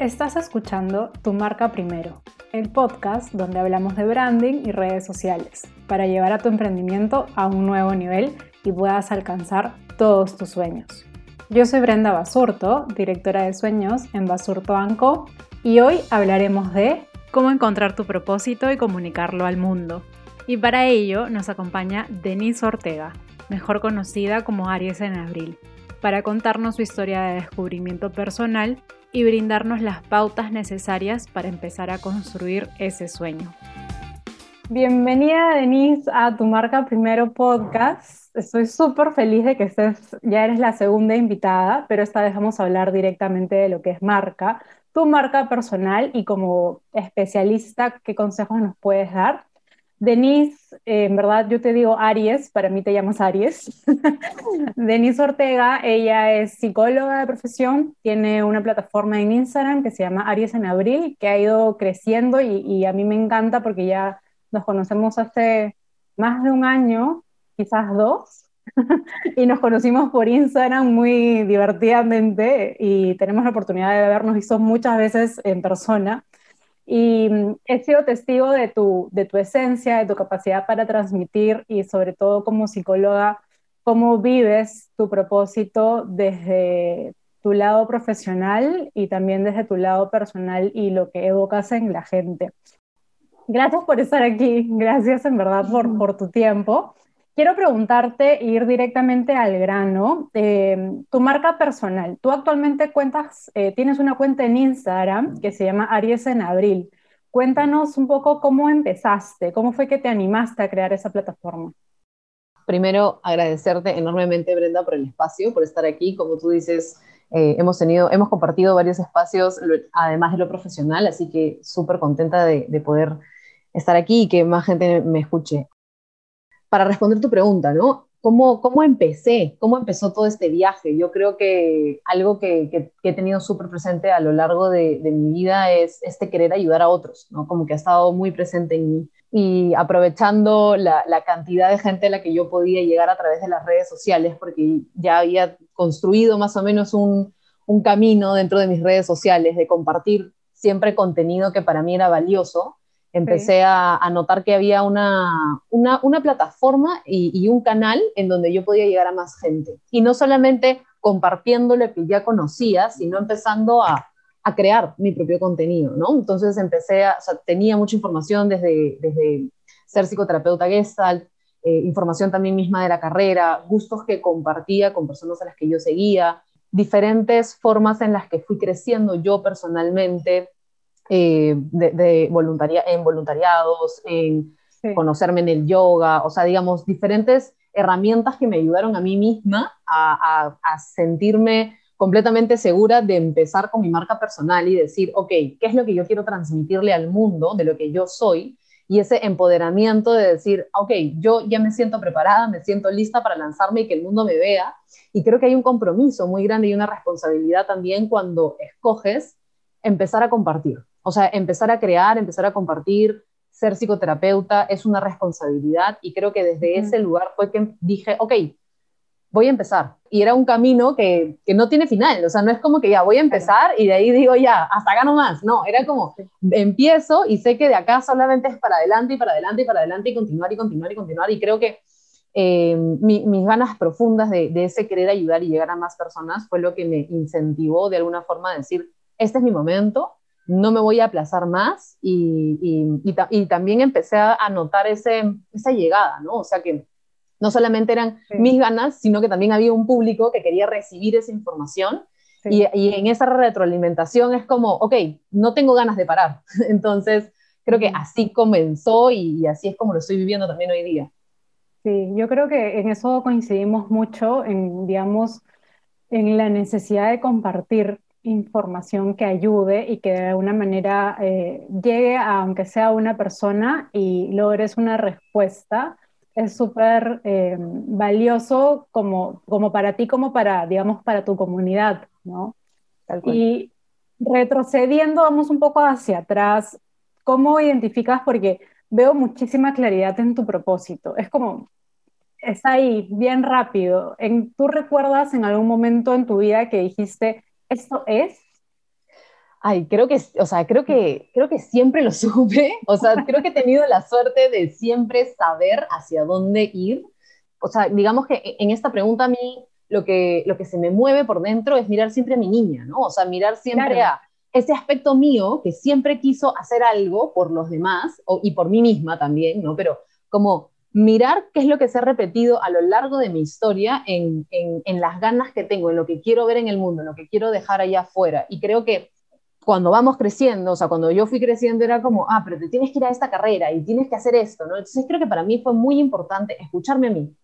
Estás escuchando Tu Marca Primero, el podcast donde hablamos de branding y redes sociales para llevar a tu emprendimiento a un nuevo nivel y puedas alcanzar todos tus sueños. Yo soy Brenda Basurto, directora de sueños en Basurto Anco, y hoy hablaremos de cómo encontrar tu propósito y comunicarlo al mundo. Y para ello nos acompaña Denise Ortega, mejor conocida como Aries en Abril, para contarnos su historia de descubrimiento personal y brindarnos las pautas necesarias para empezar a construir ese sueño. Bienvenida Denise a tu marca primero podcast. Estoy súper feliz de que estés, ya eres la segunda invitada, pero esta vez vamos a hablar directamente de lo que es marca, tu marca personal y como especialista, ¿qué consejos nos puedes dar? Denise, eh, en verdad yo te digo Aries, para mí te llamas Aries. Denise Ortega, ella es psicóloga de profesión, tiene una plataforma en Instagram que se llama Aries en Abril, que ha ido creciendo y, y a mí me encanta porque ya nos conocemos hace más de un año, quizás dos, y nos conocimos por Instagram muy divertidamente y tenemos la oportunidad de vernos y son muchas veces en persona. Y mm, he sido testigo de tu, de tu esencia, de tu capacidad para transmitir y sobre todo como psicóloga, cómo vives tu propósito desde tu lado profesional y también desde tu lado personal y lo que evocas en la gente. Gracias por estar aquí, gracias en verdad por, por tu tiempo. Quiero preguntarte, ir directamente al grano, eh, tu marca personal. Tú actualmente cuentas, eh, tienes una cuenta en Instagram que se llama Aries en Abril. Cuéntanos un poco cómo empezaste, cómo fue que te animaste a crear esa plataforma. Primero, agradecerte enormemente, Brenda, por el espacio, por estar aquí. Como tú dices, eh, hemos tenido, hemos compartido varios espacios, además de lo profesional, así que súper contenta de poder estar aquí y que más gente me escuche para responder tu pregunta, ¿no? ¿Cómo, ¿Cómo empecé? ¿Cómo empezó todo este viaje? Yo creo que algo que, que, he tenido súper presente a lo largo de, de, mi vida es este querer ayudar a otros, ¿no? Como que ha estado muy presente en mí. Y aprovechando la, la, cantidad de gente a la que yo podía llegar a través de las redes sociales, porque ya había construido más o menos un, un camino dentro de mis redes sociales de compartir siempre contenido que para mí era valioso empecé a, notar que había una, una, plataforma y, un canal en donde yo podía llegar a más gente. Y no solamente compartiendo lo que ya conocía, sino empezando a, a crear mi propio contenido, ¿no? Entonces empecé a, o sea, tenía mucha información desde, desde ser psicoterapeuta Gestalt, eh, información también misma de la carrera, gustos que compartía con personas a las que yo seguía, diferentes formas en las que fui creciendo yo personalmente, eh, de, voluntaria, en voluntariados, en conocerme en el yoga, o sea, digamos, diferentes herramientas que me ayudaron a mí misma a, a, sentirme completamente segura de empezar con mi marca personal y decir, ok, ¿qué es lo que yo quiero transmitirle al mundo de lo que yo soy? Y ese empoderamiento de decir, ok, yo ya me siento preparada, me siento lista para lanzarme y que el mundo me vea. Y creo que hay un compromiso muy grande y una responsabilidad también cuando escoges empezar a compartir. O sea, empezar a crear, empezar a compartir, ser psicoterapeuta es una responsabilidad y creo que desde ese lugar fue que dije, ok, voy a empezar. Y era un camino que, que, no tiene final, o sea, no es como que ya voy a empezar y de ahí digo ya, hasta acá nomás. No, era como, empiezo y sé que de acá solamente es para adelante y para adelante y para adelante y continuar y continuar y continuar. Y creo que eh, mis ganas profundas de, de, ese querer ayudar y llegar a más personas fue lo que me incentivó de alguna forma a decir, este es mi momento, no me voy a aplazar más y, y, también empecé a notar ese, esa llegada, ¿no? O sea que no solamente eran mis ganas, sino que también había un público que quería recibir esa información y, y, en esa retroalimentación es como, ok, no tengo ganas de parar. Entonces, creo que así comenzó y, así es como lo estoy viviendo también hoy día. Sí, yo creo que en eso coincidimos mucho, en, digamos, en la necesidad de compartir información que ayude y que de alguna manera eh, llegue a, aunque sea una persona y logres una respuesta, es súper eh, valioso como, como para ti, como para, digamos, para tu comunidad, ¿no? Y retrocediendo, vamos un poco hacia atrás, ¿cómo identificas? Porque veo muchísima claridad en tu propósito. Es como, es ahí, bien rápido. En, ¿Tú recuerdas en algún momento en tu vida que dijiste, ¿Esto es? Ay, creo que, o sea, creo que, creo que siempre lo supe, o sea, creo que he tenido la suerte de siempre saber hacia dónde ir. O sea, digamos que en esta pregunta a mí lo que, lo que se me mueve por dentro es mirar siempre a mi niña, ¿no? O sea, mirar siempre a ese aspecto mío que siempre quiso hacer algo por los demás y por mí misma también, ¿no? Pero como mirar qué es lo que se ha repetido a lo largo de mi historia en, en, las ganas que tengo, en lo que quiero ver en el mundo, en lo que quiero dejar allá afuera. Y creo que cuando vamos creciendo, o sea, cuando yo fui creciendo era como, ah, pero te tienes que ir a esta carrera y tienes que hacer esto, ¿no? Entonces creo que para mí fue muy importante escucharme a mí.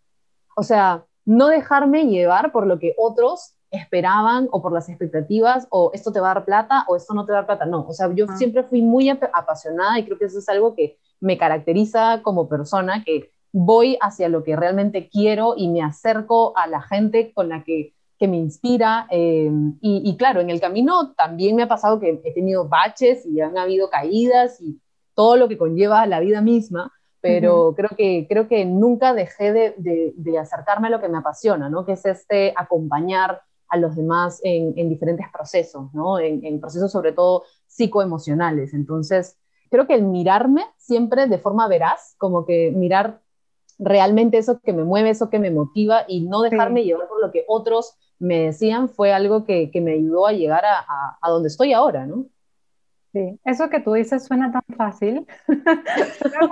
O sea, no dejarme llevar por lo que otros esperaban o por las expectativas o esto te va a dar plata o esto no te va a dar plata. No, o sea, yo ah. siempre fui muy apasionada y creo que eso es algo que me caracteriza como persona, que voy hacia lo que realmente quiero y me acerco a la gente con la que, me inspira. Eh, y, claro, en el camino también me ha pasado que he tenido baches y han habido caídas y todo lo que conlleva la vida misma, pero creo, que, creo que nunca dejé de, acercarme a lo que me apasiona, ¿no? que es este acompañar a los demás en, diferentes procesos, ¿no? en, en procesos sobre todo psicoemocionales. Entonces, creo que el mirarme siempre de forma veraz, como que mirar realmente eso que me mueve, eso que me motiva y no dejarme llevar por lo que otros me decían fue algo que, me ayudó a llegar a, donde estoy ahora, ¿no? Sí, eso que tú dices suena tan fácil.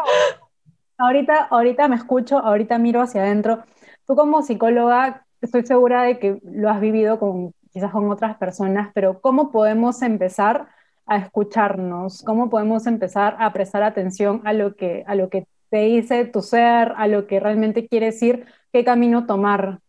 ahorita, ahorita me escucho, ahorita miro hacia adentro. Tú como psicóloga, estoy segura de que lo has vivido con quizás con otras personas, pero ¿cómo podemos empezar a escucharnos? ¿Cómo podemos empezar a prestar atención a lo que, a lo que te dice tu ser, a lo que realmente quieres ir, qué camino tomar.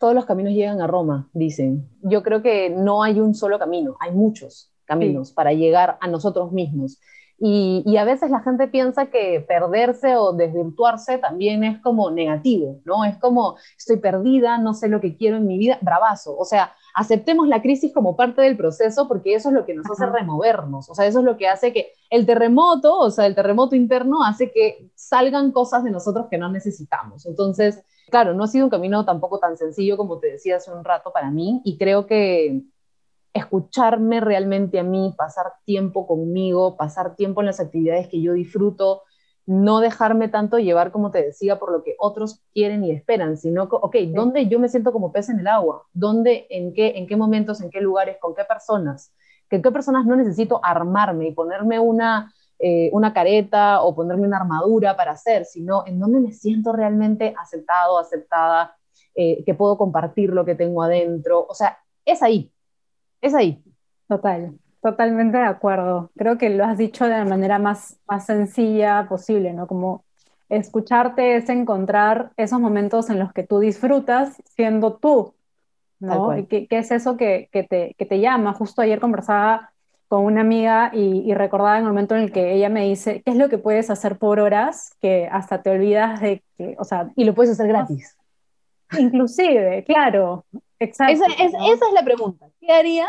Todos los caminos llegan a Roma, dicen. Yo creo que no hay un solo camino, hay muchos caminos para llegar a nosotros mismos. Y, a veces la gente piensa que perderse o desvirtuarse también es como negativo, ¿no? Es como estoy perdida, no sé lo que quiero en mi vida, bravazo. O sea, aceptemos la crisis como parte del proceso porque eso es lo que nos hace removernos, o sea, eso es lo que hace que el terremoto, o sea, el terremoto interno hace que salgan cosas de nosotros que no necesitamos. Entonces, claro, no ha sido un camino tampoco tan sencillo como te decía hace un rato para mí y creo que escucharme realmente a mí, pasar tiempo conmigo, pasar tiempo en las actividades que yo disfruto, no dejarme tanto llevar, como te decía, por lo que otros quieren y esperan, sino, ok, ¿dónde yo me siento como pez en el agua? ¿Dónde, en qué, en qué momentos, en qué lugares, con qué personas? ¿Con qué personas no necesito armarme y ponerme una, eh, una careta o ponerme una armadura para hacer, sino en dónde me siento realmente aceptado, aceptada, eh, que puedo compartir lo que tengo adentro? O sea, es ahí, es ahí. Total. Totalmente de acuerdo. Creo que lo has dicho de la manera más, más sencilla posible, ¿no? Como escucharte es encontrar esos momentos en los que tú disfrutas siendo tú, ¿no? ¿Qué, ¿Qué, es eso que, que, te, que, te, llama? Justo ayer conversaba con una amiga y, y, recordaba el momento en el que ella me dice, ¿qué es lo que puedes hacer por horas que hasta te olvidas de que, o sea... Y lo puedes hacer gratis. Inclusive, claro, exacto. Esa, esa es la pregunta. ¿Qué harías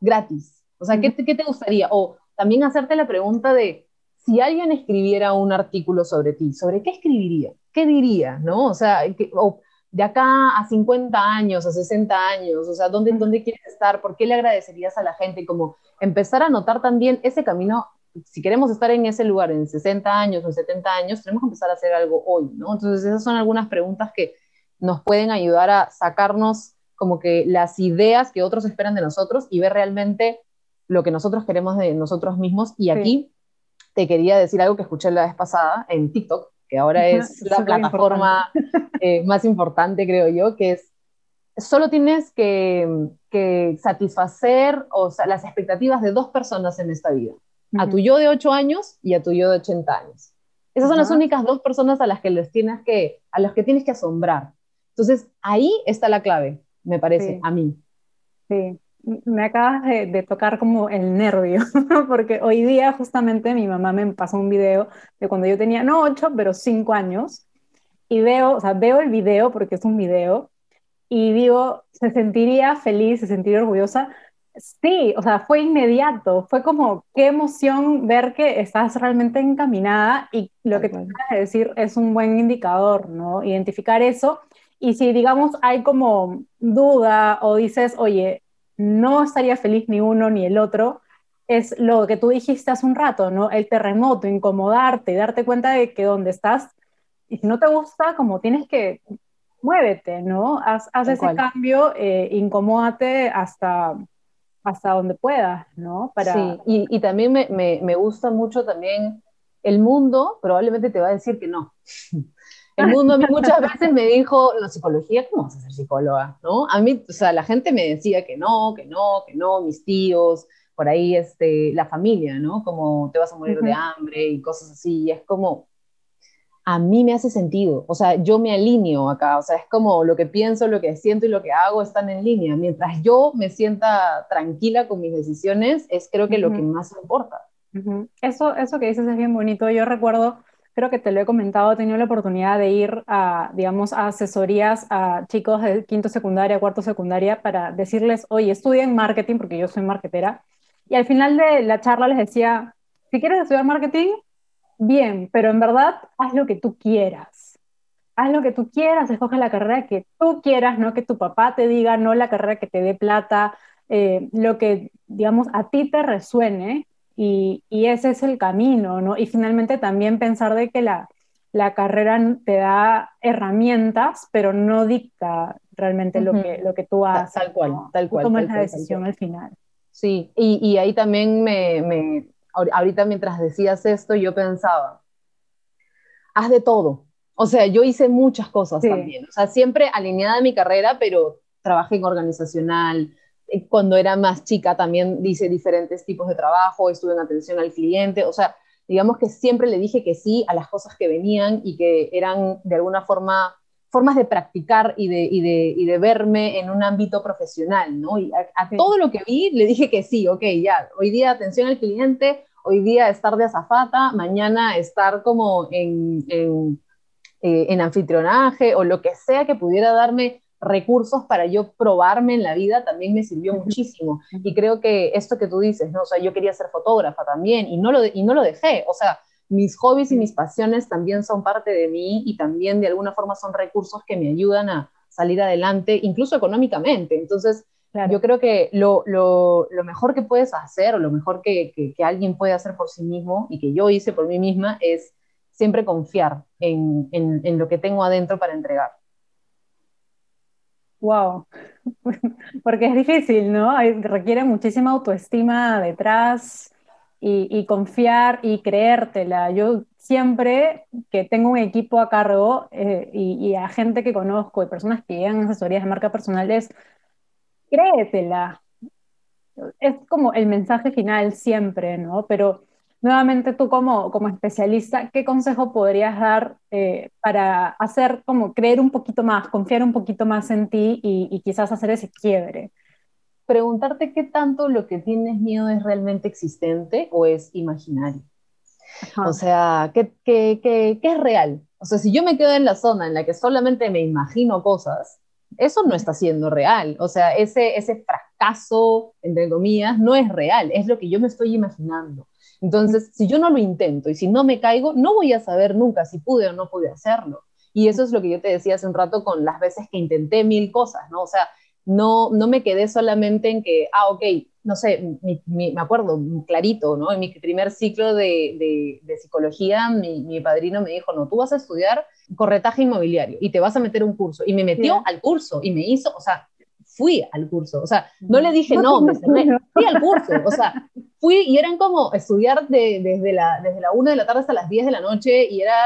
gratis? O sea, ¿qué te, gustaría? O también hacerte la pregunta de, si alguien escribiera un artículo sobre ti, ¿sobre qué escribiría? ¿Qué diría? ¿No? O sea, de acá a 50 años, a 60 años, o sea, ¿dónde, ¿dónde quieres estar? ¿Por qué le agradecerías a la gente? Como empezar a notar también ese camino, si queremos estar en ese lugar en 60 años o 70 años, tenemos que empezar a hacer algo hoy, ¿no? Entonces, esas son algunas preguntas que nos pueden ayudar a sacarnos como que las ideas que otros esperan de nosotros y ver realmente lo que nosotros queremos de nosotros mismos. Y aquí te quería decir algo que escuché la vez pasada en TikTok, que ahora es la plataforma eh, más importante, creo yo, que es, solo tienes que, satisfacer o las expectativas de dos personas en esta vida, a tu yo de 8 años y a tu yo de 80 años. Esas son las únicas dos personas a las que les tienes que, a las que tienes que asombrar. Entonces, ahí está la clave, me parece, a mí. Sí, me acabas de, tocar como el nervio, porque hoy día justamente mi mamá me pasó un video de cuando yo tenía, no ocho, pero cinco años, y veo, o sea, veo el video porque es un video, y digo, ¿se sentiría feliz, se sentiría orgullosa? Sí, o sea, fue inmediato, fue como qué emoción ver que estás realmente encaminada y lo que te acabas de decir es un buen indicador, ¿no? Identificar eso. Y si, digamos, hay como duda o dices, oye, no estaría feliz ni uno ni el otro, es lo que tú dijiste hace un rato, ¿no? El terremoto, incomodarte, darte cuenta de que donde estás, y si no te gusta, como tienes que, muévete, ¿no? Haz, ese cambio, eh, incomódate hasta, hasta donde puedas, ¿no? Para... Sí, y, también me, me, gusta mucho también el mundo, probablemente te va a decir que no. El mundo muchas veces me dijo, la psicología, ¿cómo vas a ser psicóloga? ¿No? A mí, o sea, la gente me decía que no, que no, que no, mis tíos, por ahí este, la familia, ¿no? Como te vas a morir de hambre y cosas así. Y es como, a mí me hace sentido. O sea, yo me alineo acá. O sea, es como lo que pienso, lo que siento y lo que hago están en línea. Mientras yo me sienta tranquila con mis decisiones, es creo que lo que más importa. Eso, eso que dices es bien bonito. Yo recuerdo, creo que te lo he comentado, he tenido la oportunidad de ir a, digamos, a asesorías a chicos de quinto secundaria, cuarto secundaria, para decirles, oye, estudien marketing, porque yo soy marketera y al final de la charla les decía, si quieres estudiar marketing, bien, pero en verdad haz lo que tú quieras. Haz lo que tú quieras, escoge la carrera que tú quieras, no que tu papá te diga, no la carrera que te dé plata, eh, lo que, digamos, a ti te resuene y, y, ese es el camino, ¿no? Y finalmente también pensar de que la, la carrera te da herramientas, pero no dicta realmente lo, que, lo que tú haces. Tal cual, tal cual. Tomas la decisión al final. Sí, y, ahí también me, ahorita mientras decías esto, yo pensaba, haz de todo. O sea, yo hice muchas cosas también. O sea, siempre alineada a mi carrera, pero trabajé en organizacional. Eh, cuando era más chica también hice diferentes tipos de trabajo, estuve en atención al cliente. O sea, digamos que siempre le dije que sí a las cosas que venían y que eran de alguna forma formas de practicar y de, y de, y de verme en un ámbito profesional, ¿no? Y a, todo lo que vi le dije que sí, ok, ya, hoy día atención al cliente, hoy día estar de azafata, mañana estar como en, en, eh, en anfitrionaje o lo que sea que pudiera darme recursos para yo probarme en la vida también me sirvió muchísimo. Y creo que esto que tú dices, ¿no? O sea, yo quería ser fotógrafa también y no lo, y no lo dejé. O sea, mis hobbies y mis pasiones también son parte de mí y también de alguna forma son recursos que me ayudan a salir adelante, incluso económicamente. Entonces, yo creo que lo, lo, lo, mejor que puedes hacer o lo mejor que, que, alguien puede hacer por sí mismo y que yo hice por mí misma es siempre confiar en, en, en lo que tengo adentro para entregar. Wow, porque es difícil, ¿no? requiere muchísima autoestima detrás, y, confiar y creértela. Yo siempre que tengo un equipo a cargo eh, y, a gente que conozco y personas que llegan asesorías de marca personal es, créetela. Es como el mensaje final siempre, ¿no? Pero nuevamente tú como, como especialista, ¿qué consejo podrías dar eh, para hacer como creer un poquito más, confiar un poquito más en ti y, y quizás hacer ese quiebre? preguntarte qué tanto lo que tienes miedo es realmente existente o es imaginario. O sea, ¿qué, qué, qué, ¿qué, es real? O sea, si yo me quedo en la zona en la que solamente me imagino cosas, eso no está siendo real. O sea, ese, ese fracaso, entre comillas, no es real, es lo que yo me estoy imaginando. Entonces, si yo no lo intento y si no me caigo, no voy a saber nunca si pude o no pude hacerlo. Y eso es lo que yo te decía hace un rato con las veces que intenté mil cosas, ¿no? O sea, no, no me quedé solamente en que, ah, ok, no sé, me acuerdo clarito, ¿no? En mi primer ciclo de, de, psicología, mi, mi, padrino me dijo, no, tú vas a estudiar corretaje inmobiliario y te vas a meter un curso. Y me metió al curso y me hizo, o sea, fui al curso, o sea, no le dije no, me fui al curso, o sea, fui y eran como estudiar desde, la, desde la 1 de la tarde hasta las 10 de la noche y era,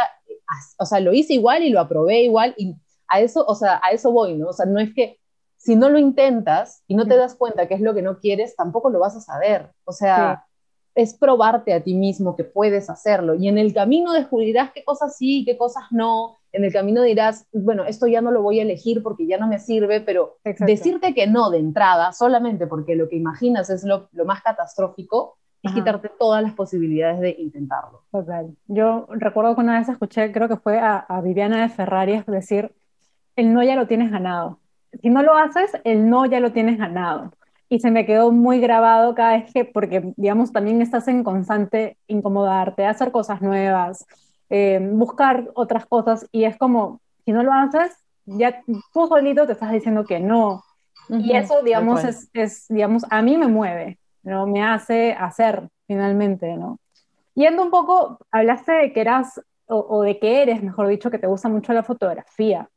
o sea, lo hice igual y lo aprobé igual y a eso, o sea, a eso voy, ¿no? O sea, no es que si no lo intentas y no te das cuenta que es lo que no quieres, tampoco lo vas a saber. O sea, es probarte a ti mismo que puedes hacerlo. Y en el camino descubrirás qué cosas sí, qué cosas no. En el camino dirás, bueno, esto ya no lo voy a elegir porque ya no me sirve, pero decirte que no de entrada, solamente porque lo que imaginas es lo, más catastrófico, es quitarte todas las posibilidades de intentarlo. Total. Yo recuerdo que una vez escuché, creo que fue a, a Viviana de Ferrari, decir, el no ya lo tienes ganado si no lo haces, el no ya lo tienes ganado. Y se me quedó muy grabado cada vez que, porque, digamos, también estás en constante incomodarte, hacer cosas nuevas, eh, buscar otras cosas, y es como, si no lo haces, ya tú solito te estás diciendo que no. Y eso, digamos, es, es, digamos, a mí me mueve, ¿no? Me hace hacer, finalmente, ¿no? Yendo un poco, hablaste de que eras, o, de que eres, mejor dicho, que te gusta mucho la fotografía.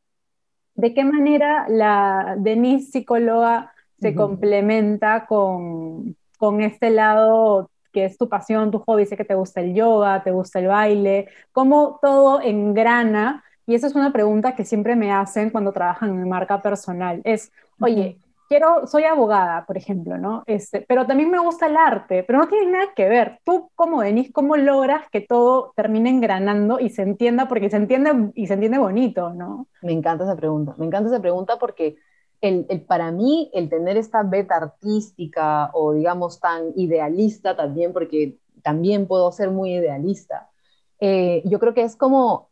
¿De qué manera la Denise psicóloga se complementa con, con este lado que es tu pasión, tu hobby? Sé que te gusta el yoga, te gusta el baile, ¿cómo todo engrana? Y esa es una pregunta que siempre me hacen cuando trabajan en marca personal. Es, oye, quiero, soy abogada, por ejemplo, ¿no? Este, pero también me gusta el arte, pero no tiene nada que ver. Tú, como Denise, ¿cómo logras que todo termine engranando y se entienda? Porque se entiende y se entiende bonito, ¿no? Me encanta esa pregunta, me encanta esa pregunta porque el, el, para mí el tener esta beta artística o digamos tan idealista también, porque también puedo ser muy idealista, eh, yo creo que es como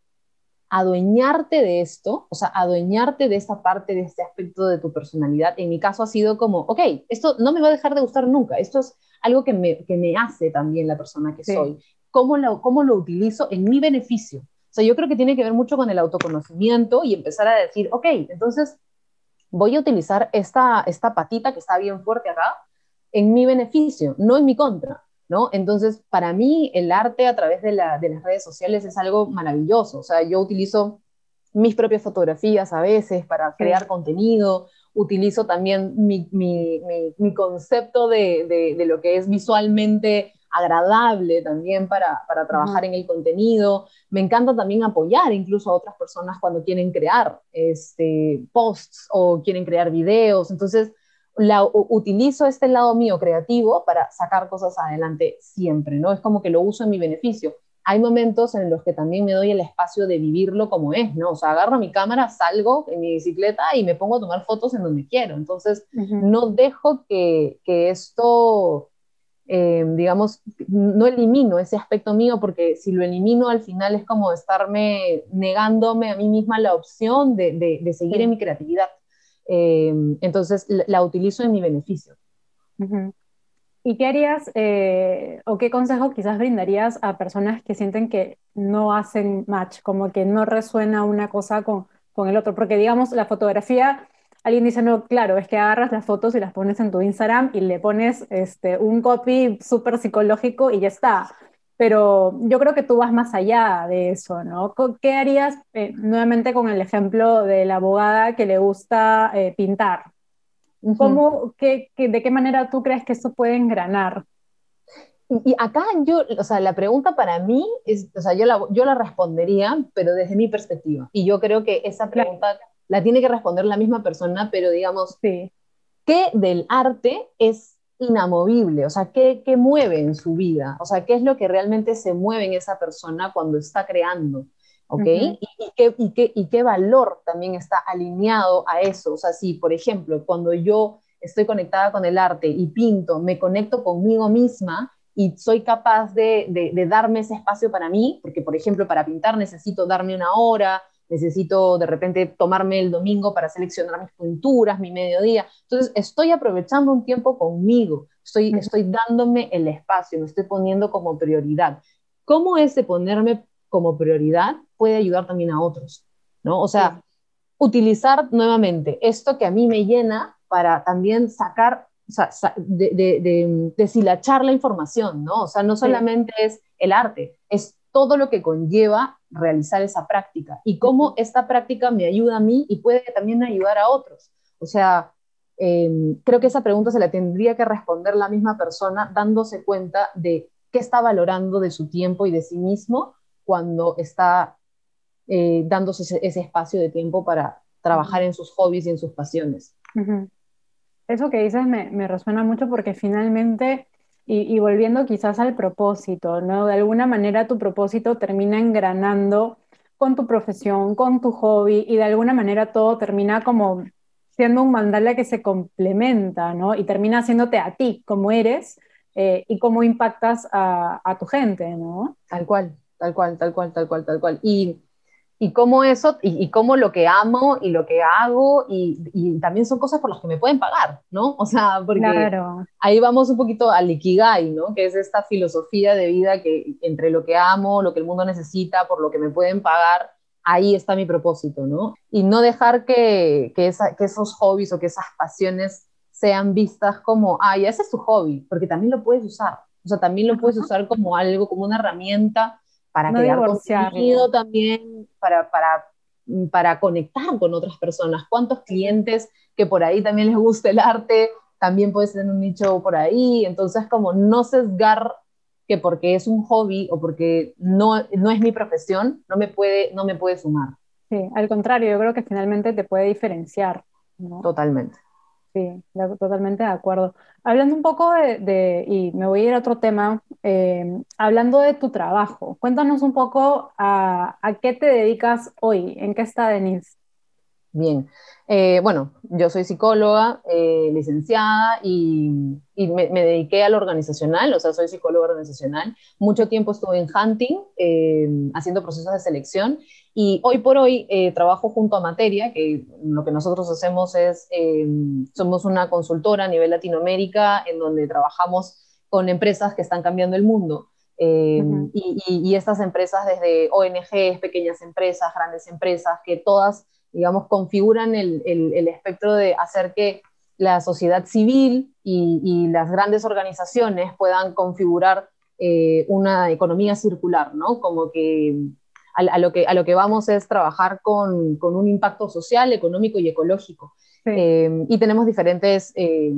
adueñarte de esto, o sea, adueñarte de esta parte, de este aspecto de tu personalidad. En mi caso ha sido como, ok, esto no me va a dejar de gustar nunca, esto es algo que me, que me hace también la persona que soy. ¿Cómo lo, ¿Cómo lo utilizo en mi beneficio? O sea, yo creo que tiene que ver mucho con el autoconocimiento y empezar a decir, ok, entonces voy a utilizar esta, esta patita que está bien fuerte acá en mi beneficio, no en mi contra. ¿no? Entonces, para mí el arte a través de, las redes sociales es algo maravilloso. O sea, yo utilizo mis propias fotografías a veces para crear contenido, utilizo también mi, concepto de, lo que es visualmente agradable también para, trabajar en el contenido. Me encanta también apoyar incluso a otras personas cuando quieren crear este, posts o quieren crear videos. Entonces, la, utilizo este lado mío creativo para sacar cosas adelante siempre, ¿no? Es como que lo uso en mi beneficio. Hay momentos en los que también me doy el espacio de vivirlo como es, ¿no? O sea, agarro mi cámara, salgo en mi bicicleta y me pongo a tomar fotos en donde quiero. Entonces, no dejo que, que esto, eh, digamos, no elimino ese aspecto mío, porque si lo elimino al final es como estarme negándome a mí misma la opción de, de, de seguir en mi creatividad. Eh, entonces la, utilizo en mi beneficio. ¿Y qué harías eh, o qué consejo quizás brindarías a personas que sienten que no hacen match, como que no resuena una cosa con, con el otro? Porque digamos, la fotografía, alguien dice, no, claro, es que agarras las fotos y las pones en tu Instagram y le pones este, un copy súper psicológico y ya está pero yo creo que tú vas más allá de eso, ¿no? ¿Qué harías eh, nuevamente con el ejemplo de la abogada que le gusta eh, pintar? ¿Cómo, qué, ¿De qué manera tú crees que esto puede engranar? Y acá yo, o sea, la pregunta para mí es, o sea, yo la, yo la respondería, pero desde mi perspectiva. Y yo creo que esa pregunta la tiene que responder la misma persona, pero digamos, sí. ¿qué del arte es inamovible, o sea, ¿qué, ¿qué, mueve en su vida? O sea, ¿qué es lo que realmente se mueve en esa persona cuando está creando? ¿Ok? ¿Y, qué, y, qué, ¿Y qué valor también está alineado a eso? O sea, si, por ejemplo, cuando yo estoy conectada con el arte y pinto, me conecto conmigo misma y soy capaz de, de, de darme ese espacio para mí, porque, por ejemplo, para pintar necesito darme una hora, necesito de repente tomarme el domingo para seleccionar mis pinturas, mi mediodía. Entonces, estoy aprovechando un tiempo conmigo, estoy, estoy dándome el espacio, me estoy poniendo como prioridad. ¿Cómo ese ponerme como prioridad puede ayudar también a otros? ¿no? O sea, utilizar nuevamente esto que a mí me llena para también sacar, o sea, de, de, deshilachar la información, ¿no? O sea, no solamente es el arte, es todo lo que conlleva realizar esa práctica y cómo esta práctica me ayuda a mí y puede también ayudar a otros. O sea, em, creo que esa pregunta se la tendría que responder la misma persona dándose cuenta de qué está valorando de su tiempo y de sí mismo cuando está eh, dándose ese, espacio de tiempo para trabajar en sus hobbies y en sus pasiones. Eso que dices me, me resuena mucho porque finalmente y, volviendo quizás al propósito, ¿no? De alguna manera tu propósito termina engranando con tu profesión, con tu hobby, y de alguna manera todo termina como siendo un mandala que se complementa, ¿no? Y termina haciéndote a ti como eres eh, y cómo impactas a, a, tu gente, ¿no? Tal cual, tal cual, tal cual, tal cual, tal cual. Y y cómo eso, y, cómo lo que amo y lo que hago, y, también son cosas por las que me pueden pagar, ¿no? O sea, porque ahí vamos un poquito al Ikigai, ¿no? Que es esta filosofía de vida que entre lo que amo, lo que el mundo necesita, por lo que me pueden pagar, ahí está mi propósito, ¿no? Y no dejar que, que, que esos hobbies o que esas pasiones sean vistas como, ay, ese es tu hobby, porque también lo puedes usar. O sea, también lo puedes usar como algo, como una herramienta para crear contenido también, para, para, para conectar con otras personas. ¿Cuántos clientes que por ahí también les gusta el arte, también puedes tener un nicho por ahí? Entonces, como no sesgar que porque es un hobby o porque no, no es mi profesión, no me, puede, no me puede sumar. Sí, al contrario, yo creo que finalmente te puede diferenciar. Totalmente. Sí, totalmente de acuerdo. Hablando un poco de, y me voy a ir a otro tema, eh, hablando de tu trabajo, cuéntanos un poco a, qué te dedicas hoy, en qué está Denise. Bien, eh, bueno, yo soy psicóloga, eh, licenciada y, me, dediqué a lo organizacional, o sea, soy psicóloga organizacional. Mucho tiempo estuve en hunting, haciendo procesos de selección y hoy por hoy eh, trabajo junto a Materia, que lo que nosotros hacemos es, eh, somos una consultora a nivel Latinoamérica en donde trabajamos con empresas que están cambiando el mundo. Eh, y, estas empresas desde ONGs, pequeñas empresas, grandes empresas, que todas, digamos, configuran el, el, espectro de hacer que la sociedad civil y, y las grandes organizaciones puedan configurar una economía circular, ¿no? Como que a, lo, que, a lo que vamos es trabajar con, con un impacto social, económico y ecológico. Eh, y tenemos diferentes, eh,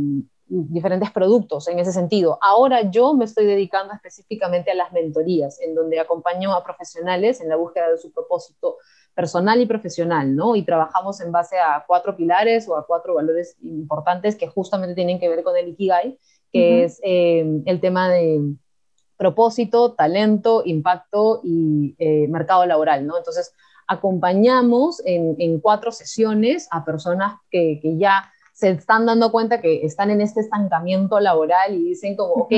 diferentes productos en ese sentido. Ahora yo me estoy dedicando específicamente a las mentorías, en donde acompaño a profesionales en la búsqueda de su propósito personal y profesional, ¿no? Y trabajamos en base a cuatro pilares o a cuatro valores importantes que justamente tienen que ver con el Ikigai, que es eh, el tema de propósito, talento, impacto y eh, mercado laboral, ¿no? Entonces, acompañamos en, cuatro sesiones a personas que, ya se están dando cuenta que están en este estancamiento laboral y dicen como, ok,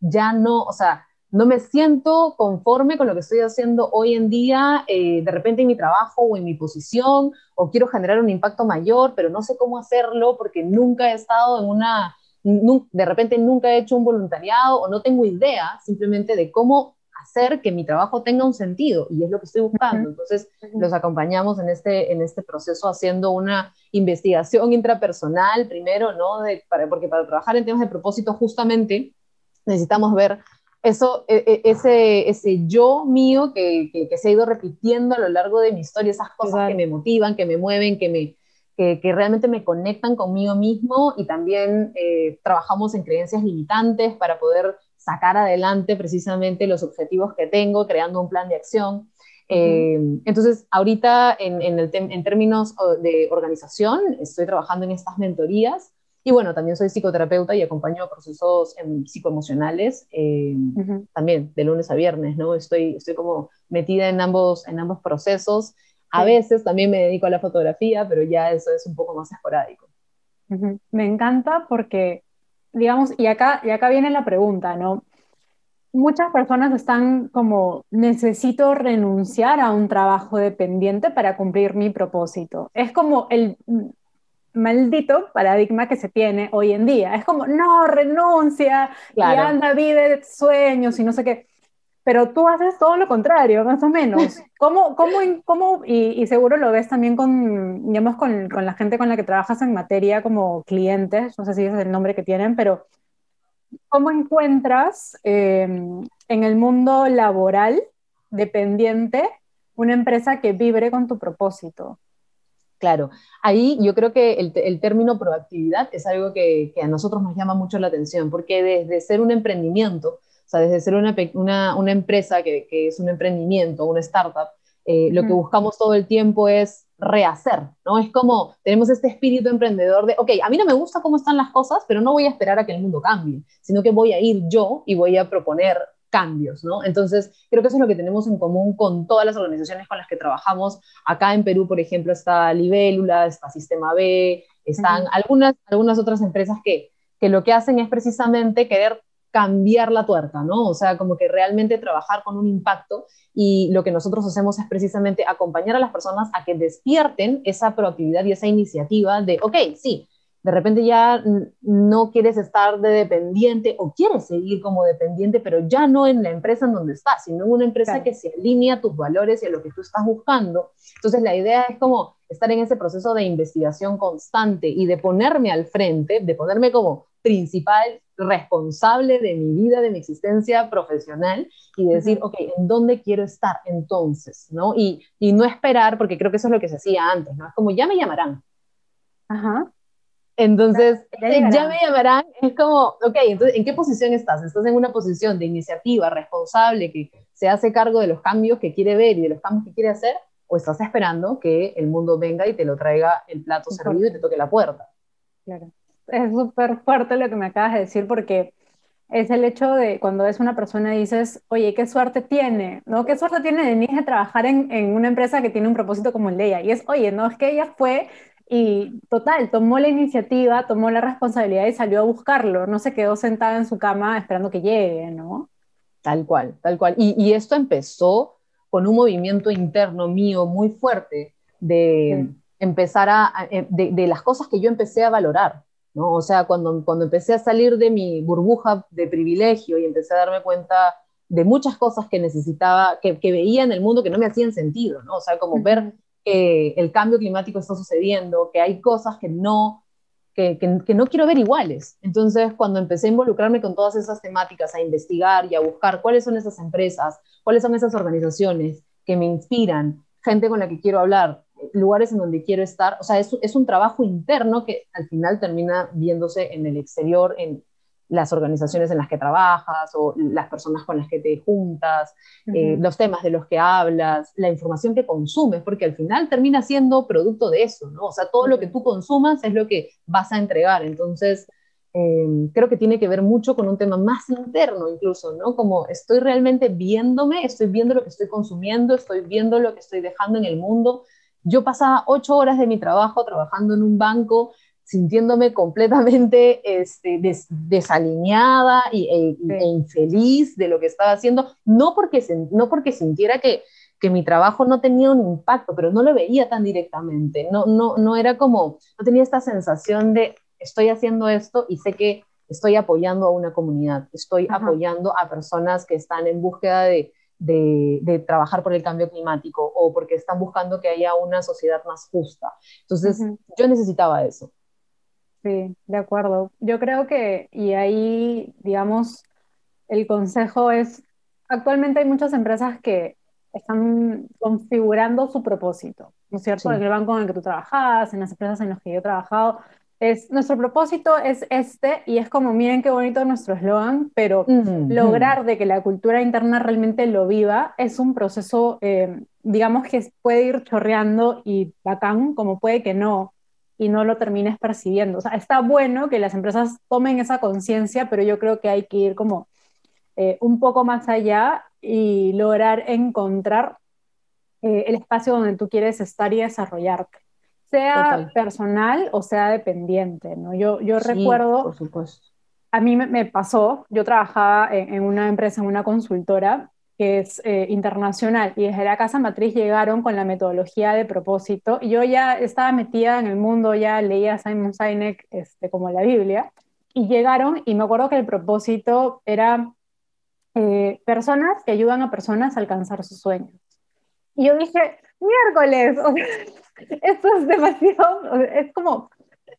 ya no, o sea, no me siento conforme con lo que estoy haciendo hoy en día, eh, de repente en mi trabajo o en mi posición, o quiero generar un impacto mayor, pero no sé cómo hacerlo porque nunca he estado en una de repente nunca he hecho un voluntariado o no tengo idea simplemente de cómo hacer que mi trabajo tenga un sentido y es lo que estoy buscando. Entonces, los acompañamos en este, en este proceso haciendo una investigación intrapersonal primero, ¿no? De, para, porque para trabajar en temas de propósito justamente necesitamos ver eso, e, e, ese, ese yo mío que, que, que, se ha ido repitiendo a lo largo de mi historia, esas cosas que me motivan, que me mueven, que me, que, realmente me conectan conmigo mismo y también eh, trabajamos en creencias limitantes para poder sacar adelante precisamente los objetivos que tengo, creando un plan de acción. Eh, entonces, ahorita en, en, el en, términos de organización, estoy trabajando en estas mentorías y bueno, también soy psicoterapeuta y acompaño procesos psicoemocionales, eh, también de lunes a viernes, ¿no? Estoy, estoy como metida en ambos, en ambos procesos a veces también me dedico a la fotografía, pero ya eso es un poco más esporádico. Me encanta porque, digamos, y acá, y acá viene la pregunta, ¿no? Muchas personas están como, necesito renunciar a un trabajo dependiente para cumplir mi propósito. Es como el maldito paradigma que se tiene hoy en día. Es como, no, renuncia y anda, vive sueños y no sé qué pero tú haces todo lo contrario, más o menos. ¿Cómo, cómo, cómo y, seguro lo ves también con, digamos, con, con, la gente con la que trabajas en materia como clientes, no sé si ese es el nombre que tienen, pero ¿cómo encuentras em, en el mundo laboral dependiente una empresa que vibre con tu propósito? Claro, ahí yo creo que el, el término proactividad es algo que, que, a nosotros nos llama mucho la atención, porque desde ser un emprendimiento, o sea, desde ser una, una, una empresa que, que, es un emprendimiento, una startup, eh, lo que buscamos todo el tiempo es rehacer, ¿no? Es como tenemos este espíritu emprendedor de, ok, a mí no me gusta cómo están las cosas, pero no voy a esperar a que el mundo cambie, sino que voy a ir yo y voy a proponer cambios, ¿no? Entonces, creo que eso es lo que tenemos en común con todas las organizaciones con las que trabajamos. Acá en Perú, por ejemplo, está Libélula, está Sistema B, están algunas, algunas otras empresas que, que lo que hacen es precisamente querer cambiar la tuerca, ¿no? O sea, como que realmente trabajar con un impacto y lo que nosotros hacemos es precisamente acompañar a las personas a que despierten esa proactividad y esa iniciativa de, ok, sí, de repente ya no quieres estar de dependiente o quieres seguir como dependiente, pero ya no en la empresa en donde estás, sino en una empresa que se alinea a tus valores y a lo que tú estás buscando. Entonces la idea es como estar en ese proceso de investigación constante y de ponerme al frente, de ponerme como principal responsable de mi vida, de mi existencia profesional y decir, ok, ¿en dónde quiero estar entonces? ¿no? Y, y no esperar, porque creo que eso es lo que se hacía antes, ¿no? Es como, ya me llamarán. Ajá. Entonces, ya, me llamarán, es como, ok, entonces, ¿en qué posición estás? ¿Estás en una posición de iniciativa responsable que se hace cargo de los cambios que quiere ver y de los cambios que quiere hacer? ¿O estás esperando que el mundo venga y te lo traiga el plato servido y te toque la puerta? Claro. Es súper fuerte lo que me acabas de decir porque es el hecho de cuando es una persona y dices, oye, qué suerte tiene, ¿no? ¿Qué suerte tiene Denise de trabajar en, en, una empresa que tiene un propósito como el de ella? Y es, oye, no, es que ella fue y total, tomó la iniciativa, tomó la responsabilidad y salió a buscarlo. No se quedó sentada en su cama esperando que llegue, ¿no? Tal cual, tal cual. Y, esto empezó con un movimiento interno mío muy fuerte de empezar a, eh, de, las cosas que yo empecé a valorar, ¿no? O sea, cuando, cuando empecé a salir de mi burbuja de privilegio y empecé a darme cuenta de muchas cosas que necesitaba, que, que veía en el mundo que no me hacían sentido, ¿no? O sea, como ver que el cambio climático está sucediendo, que hay cosas que no, que, que, no quiero ver iguales. Entonces, cuando empecé a involucrarme con todas esas temáticas, a investigar y a buscar cuáles son esas empresas, cuáles son esas organizaciones que me inspiran, gente con la que quiero hablar, lugares en donde quiero estar, o sea, es, es un trabajo interno que al final termina viéndose en el exterior, en, las organizaciones en las que trabajas o las personas con las que te juntas, eh, los temas de los que hablas, la información que consumes, porque al final termina siendo producto de eso, ¿no? O sea, todo lo que tú consumas es lo que vas a entregar. Entonces, em, creo que tiene que ver mucho con un tema más interno incluso, ¿no? Como estoy realmente viéndome, estoy viendo lo que estoy consumiendo, estoy viendo lo que estoy dejando en el mundo. Yo pasaba ocho horas de mi trabajo trabajando en un banco sintiéndome completamente este, desalineada y, e, e, infeliz de lo que estaba haciendo, no porque, no porque sintiera que, que mi trabajo no tenía un impacto, pero no lo veía tan directamente, no, no, no era como, no tenía esta sensación de estoy haciendo esto y sé que estoy apoyando a una comunidad, estoy apoyando a personas que están en búsqueda de, de, de, trabajar por el cambio climático o porque están buscando que haya una sociedad más justa. Entonces, yo necesitaba eso. Sí, de acuerdo. Yo creo que, y ahí, digamos, el consejo es, actualmente hay muchas empresas que están configurando su propósito, ¿no es cierto? En el banco en el que tú trabajas, en las empresas en las que yo he trabajado, es, nuestro propósito es este y es como, miren qué bonito nuestro eslogan, pero lograr de que la cultura interna realmente lo viva es un proceso, eh, digamos, que puede ir chorreando y bacán, como puede que no y no lo termines percibiendo. O sea, está bueno que las empresas tomen esa conciencia, pero yo creo que hay que ir como eh, un poco más allá y lograr encontrar eh, el espacio donde tú quieres estar y desarrollarte, sea personal o sea dependiente, ¿no? Yo, yo recuerdo, por supuesto. a mí me, pasó, yo trabajaba en, en, una empresa, en una consultora, que es eh, internacional, y desde la casa matriz llegaron con la metodología de propósito, y yo ya estaba metida en el mundo, ya leía Simon Sinek este, como la Biblia, y llegaron, y me acuerdo que el propósito era eh, personas que ayudan a personas a alcanzar sus sueños. Y yo dije, miércoles, esto es demasiado, es como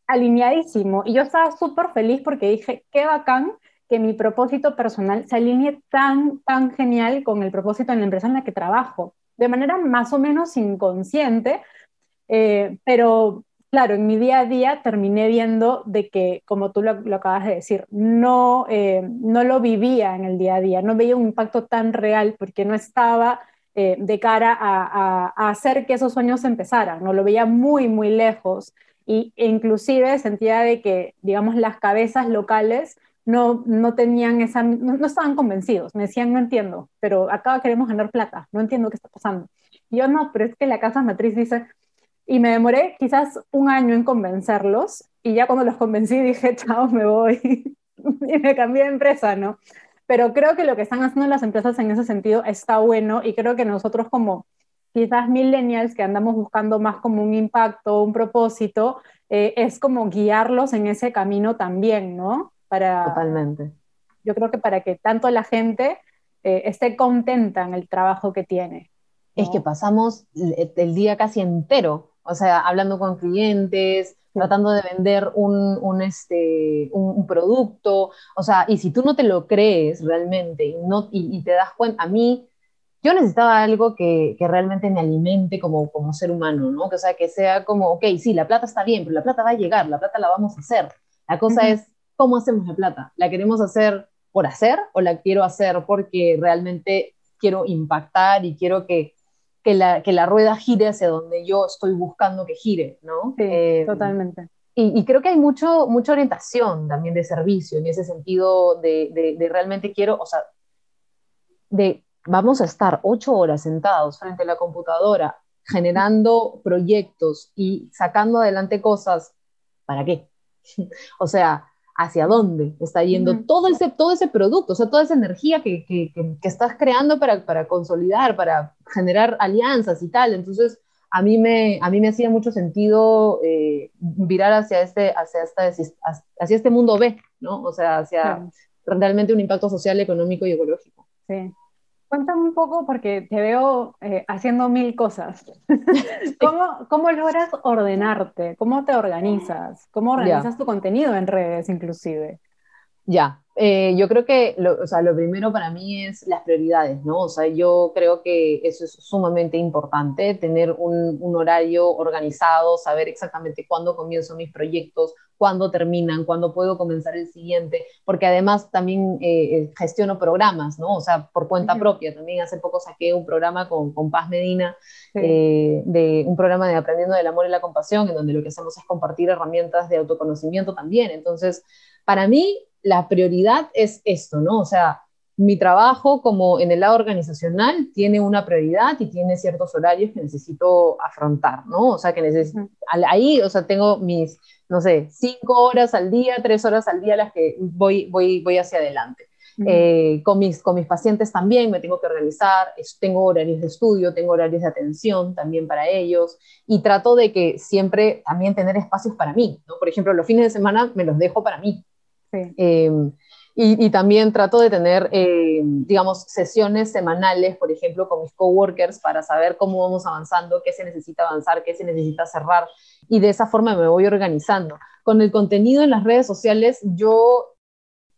alineadísimo, y yo estaba súper feliz porque dije, qué bacán que mi propósito personal se alinee tan, tan genial con el propósito en la empresa en la que trabajo, de manera más o menos inconsciente, eh, pero claro, en mi día a día terminé viendo de que, como tú lo, acabas de decir, no, eh, no lo vivía en el día a día, no veía un impacto tan real porque no estaba eh, de cara a, hacer que esos sueños empezaran, no lo veía muy, muy lejos y, e inclusive sentía de que, digamos, las cabezas locales no, no tenían esa, no, estaban convencidos, me decían, no entiendo, pero acá queremos ganar plata, no entiendo qué está pasando. Yo no, pero es que la casa matriz dice, y me demoré quizás un año en convencerlos, y ya cuando los convencí dije, chao, me voy, y me cambié de empresa, ¿no? Pero creo que lo que están haciendo las empresas en ese sentido está bueno, y creo que nosotros como quizás millennials que andamos buscando más como un impacto, un propósito, eh, es como guiarlos en ese camino también, ¿no? Para, Totalmente. Yo creo que para que tanto la gente eh, esté contenta en el trabajo que tiene. Es que pasamos el día casi entero, o sea, hablando con clientes, tratando de vender un, un, este, un, producto, o sea, y si tú no te lo crees realmente y, no, y, te das cuenta, a mí, yo necesitaba algo que, que, realmente me alimente como, como ser humano, ¿no? Que, o sea, que sea como, ok, sí, la plata está bien, pero la plata va a llegar, la plata la vamos a hacer. La cosa es, ¿cómo hacemos la plata? ¿La queremos hacer por hacer o la quiero hacer porque realmente quiero impactar y quiero que que la, que la rueda gire hacia donde yo estoy buscando que gire, ¿no? Sí, eh, totalmente. Y, creo que hay mucho, mucha orientación también de servicio en ese sentido de, de, realmente quiero, o sea, de vamos a estar ocho horas sentados frente a la computadora generando proyectos y sacando adelante cosas, ¿para qué? o sea, hacia dónde está yendo todo, ese, todo ese producto, o sea, toda esa energía que, que, que, estás creando para, para, consolidar, para generar alianzas y tal. Entonces, a mí me, a mí me hacía mucho sentido eh, virar hacia este, hacia, esta, hacia este mundo B, ¿no? O sea, hacia realmente un impacto social, económico y ecológico. Sí. Cuéntame un poco, porque te veo eh, haciendo mil cosas. ¿Cómo, ¿Cómo, logras ordenarte? ¿Cómo te organizas? ¿Cómo organizas tu contenido en redes inclusive? Ya, eh, yo creo que lo, o sea, lo primero para mí es las prioridades, ¿no? O sea, yo creo que eso es sumamente importante, tener un, un horario organizado, saber exactamente cuándo comienzo mis proyectos, cuándo terminan, cuándo puedo comenzar el siguiente, porque además también eh, eh, gestiono programas, ¿no? O sea, por cuenta propia. También hace poco saqué un programa con, con Paz Medina, eh, de un programa de Aprendiendo del Amor y la Compasión, en donde lo que hacemos es compartir herramientas de autoconocimiento también. Entonces, para mí, la prioridad es esto, ¿no? O sea, mi trabajo como en el lado organizacional tiene una prioridad y tiene ciertos horarios que necesito afrontar, ¿no? O sea, que necesito, ahí, o sea, tengo mis, no sé, cinco horas al día, tres horas al día las que voy, voy, voy hacia adelante. Eh, con, mis, con mis pacientes también me tengo que organizar, tengo horarios de estudio, tengo horarios de atención también para ellos y trato de que siempre también tener espacios para mí, ¿no? Por ejemplo, los fines de semana me los dejo para mí. Sí. Em, y, también trato de tener, eh, digamos, sesiones semanales, por ejemplo, con mis coworkers para saber cómo vamos avanzando, qué se necesita avanzar, qué se necesita cerrar. Y de esa forma me voy organizando. Con el contenido en las redes sociales, yo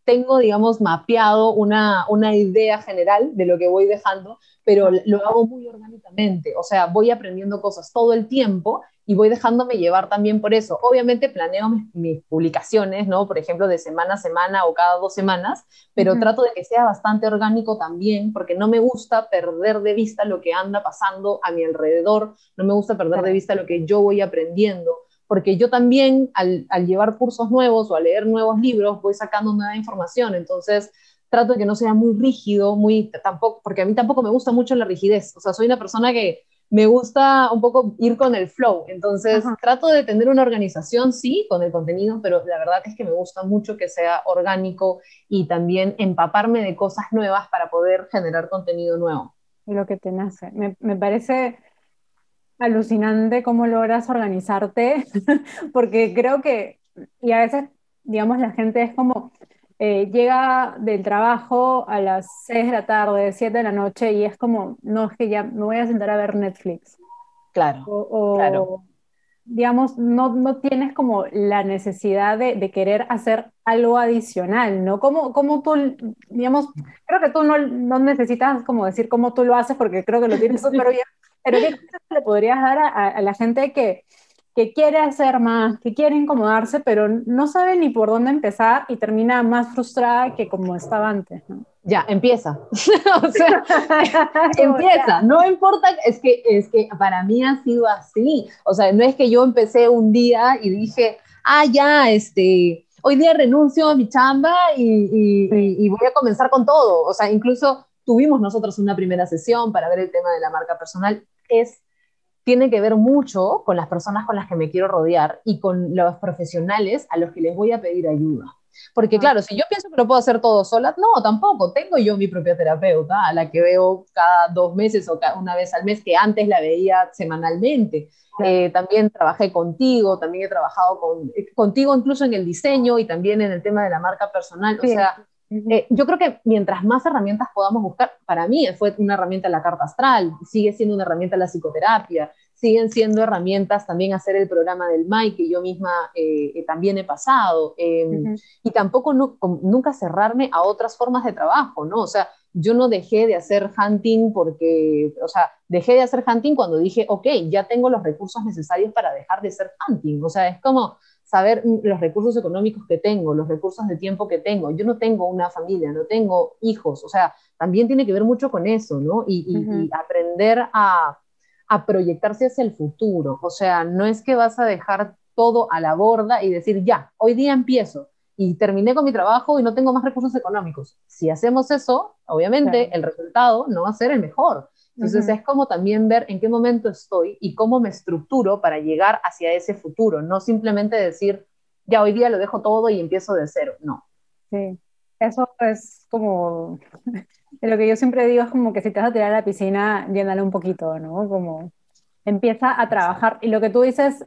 tengo, digamos, mapeado una, una idea general de lo que voy dejando, pero lo hago muy orgánicamente. O sea, voy aprendiendo cosas todo el tiempo y voy dejándome llevar también por eso. Obviamente planeo mis, publicaciones, ¿no? Por ejemplo, de semana a semana o cada dos semanas, pero trato de que sea bastante orgánico también, porque no me gusta perder de vista lo que anda pasando a mi alrededor, no me gusta perder de vista lo que yo voy aprendiendo, porque yo también al, al llevar cursos nuevos o a leer nuevos libros voy sacando nueva información, entonces trato de que no sea muy rígido, muy tampoco, porque a mí tampoco me gusta mucho la rigidez, o sea, soy una persona que me gusta un poco ir con el flow. Entonces, trato de tener una organización, sí, con el contenido, pero la verdad es que me gusta mucho que sea orgánico y también empaparme de cosas nuevas para poder generar contenido nuevo. Lo que te nace. Me, me parece alucinante cómo logras organizarte, porque creo que, y a veces, digamos, la gente es como, eh, llega del trabajo a las 6 de la tarde, 7 de la noche y es como, no, es que ya me voy a sentar a ver Netflix. Claro, o, claro. Digamos, no, no, tienes como la necesidad de, de, querer hacer algo adicional, ¿no? Como, como tú, digamos, creo que tú no, no, necesitas como decir cómo tú lo haces porque creo que lo tienes súper bien, pero ¿qué le podrías dar a, a la gente que, que quiere hacer más, que quiere incomodarse, pero no sabe ni por dónde empezar y termina más frustrada que como estaba antes. Ya, empieza. o sea, empieza. No importa, es que, es que para mí ha sido así. O sea, no es que yo empecé un día y dije, ah, ya, este, hoy día renuncio a mi chamba y, y voy a comenzar con todo. O sea, incluso tuvimos nosotros una primera sesión para ver el tema de la marca personal. Es tiene que ver mucho con las personas con las que me quiero rodear y con los profesionales a los que les voy a pedir ayuda. Porque claro, si yo pienso que lo puedo hacer todo sola, no, tampoco. Tengo yo mi propia terapeuta, a la que veo cada dos meses o cada una vez al mes, que antes la veía semanalmente. Eh, también trabajé contigo, también he trabajado con, eh, contigo incluso en el diseño y también en el tema de la marca personal. O sea, eh, yo creo que mientras más herramientas podamos buscar, para mí fue una herramienta la carta astral, sigue siendo una herramienta la psicoterapia, siguen siendo herramientas también hacer el programa del MAI, que yo misma también he pasado, em, y tampoco nunca cerrarme a otras formas de trabajo, ¿no? O sea, yo no dejé de hacer hunting porque, o sea, dejé de hacer hunting cuando dije, ok, ya tengo los recursos necesarios para dejar de ser hunting. O sea, es como saber los recursos económicos que tengo, los recursos de tiempo que tengo. Yo no tengo una familia, no tengo hijos. O sea, también tiene que ver mucho con eso, ¿no? Y, aprender a, a proyectarse hacia el futuro. O sea, no es que vas a dejar todo a la borda y decir, ya, hoy día empiezo y terminé con mi trabajo y no tengo más recursos económicos. Si hacemos eso, obviamente el resultado no va a ser el mejor. Entonces es como también ver en qué momento estoy y cómo me estructuro para llegar hacia ese futuro, no simplemente decir, ya hoy día lo dejo todo y empiezo de cero, no. Sí, eso es como, lo que yo siempre digo es como que si te vas a tirar a la piscina, llénala un poquito, ¿no? Como empieza a trabajar. Y lo que tú dices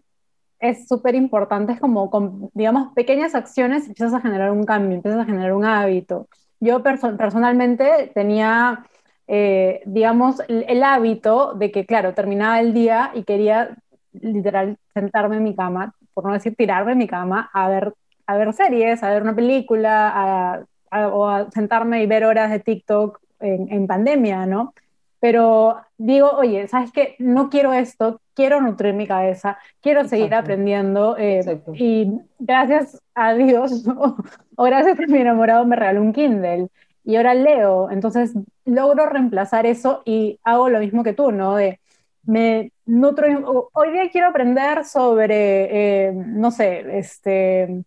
es súper importante, es como, con, digamos, pequeñas acciones empiezas a generar un cambio, empiezas a generar un hábito. Yo personalmente tenía, eh, digamos, el, hábito de que, claro, terminaba el día y quería literal sentarme en mi cama, por no decir tirarme en mi cama, a ver, a ver series, a ver una película, o a sentarme y ver horas de TikTok en, en pandemia, ¿no? pero digo, oye, ¿sabes qué? No quiero esto, quiero nutrir mi cabeza, quiero seguir aprendiendo eh, y gracias a Dios o, gracias a mi enamorado me regaló un Kindle y ahora leo, entonces logro reemplazar eso y hago lo mismo que tú, ¿no? De, me nutro, hoy día quiero aprender sobre, eh, no sé, este,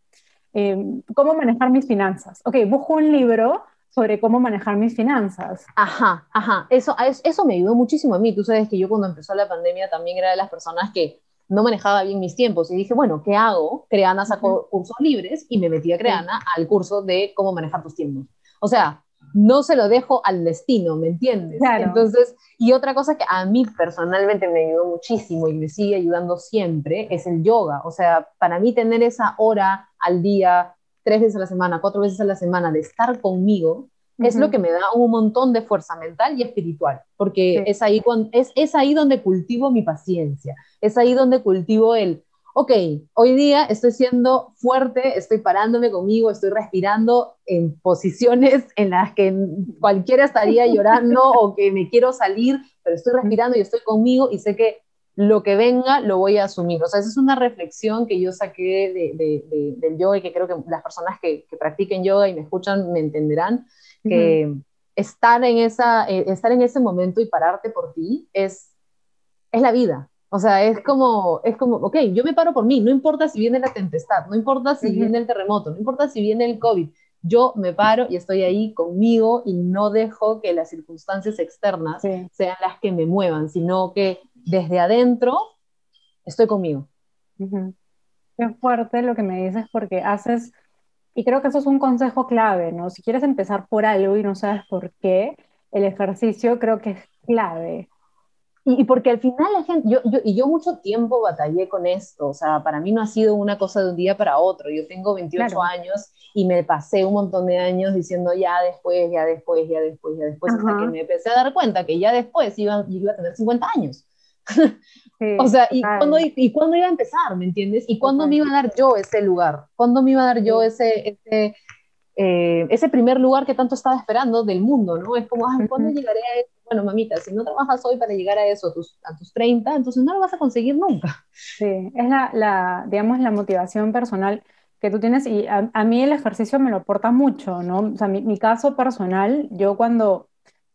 eh, cómo manejar mis finanzas. Ok, busco un libro sobre cómo manejar mis finanzas. Ajá, ajá. Eso, eso me ayudó muchísimo a mí. Tú sabes que yo cuando empezó la pandemia también era de las personas que no manejaba bien mis tiempos y dije, bueno, ¿qué hago? Creana sacó cursos libres y me metí a Creana al curso de cómo manejar tus tiempos. O sea, no se lo dejo al destino, ¿me entiendes? Claro. Entonces, y otra cosa que a mí personalmente me ayudó muchísimo y me sigue ayudando siempre es el yoga. O sea, para mí tener esa hora al día tres veces a la semana, cuatro veces a la semana de estar conmigo, es lo que me da un montón de fuerza mental y espiritual, porque es, ahí cuando, es, es ahí donde cultivo mi paciencia, es ahí donde cultivo el, ok, hoy día estoy siendo fuerte, estoy parándome conmigo, estoy respirando en posiciones en las que cualquiera estaría llorando o que me quiero salir, pero estoy respirando y estoy conmigo y sé que lo que venga lo voy a asumir. O sea, esa es una reflexión que yo saqué de, del yoga y que creo que las personas que, practiquen yoga y me escuchan me entenderán, que estar, en esa, eh, estar en ese momento y pararte por ti es, es la vida. O sea, es como, es como, ok, yo me paro por mí, no importa si viene la tempestad, no importa si viene el terremoto, no importa si viene el COVID, yo me paro y estoy ahí conmigo y no dejo que las circunstancias externas sean las que me muevan, sino que desde adentro estoy conmigo. Qué fuerte lo que me dices porque haces, y creo que eso es un consejo clave, ¿no? Si quieres empezar por algo y no sabes por qué, el ejercicio creo que es clave. Y, porque al final la gente, yo, yo, y yo mucho tiempo batallé con esto, o sea, para mí no ha sido una cosa de un día para otro, yo tengo 28 años y me pasé un montón de años diciendo ya después, ya después, ya después, ya después, hasta que me empecé a dar cuenta que ya después iba, iba a tener 50 años. o sea, ¿y cuándo, ¿y cuándo iba a empezar? ¿Me entiendes? ¿Y cuándo me iba a dar yo ese lugar? ¿Cuándo me iba a dar yo ese, ese, eh, ese primer lugar que tanto estaba esperando del mundo? ¿no? Es como, ¿cuándo llegaré a eso? Bueno, mamita, si no trabajas hoy para llegar a eso, a tus, a tus 30, entonces no lo vas a conseguir nunca. Sí, es la, la digamos, la motivación personal que tú tienes y a, mí el ejercicio me lo aporta mucho, ¿no? O sea, mi, mi, caso personal, yo cuando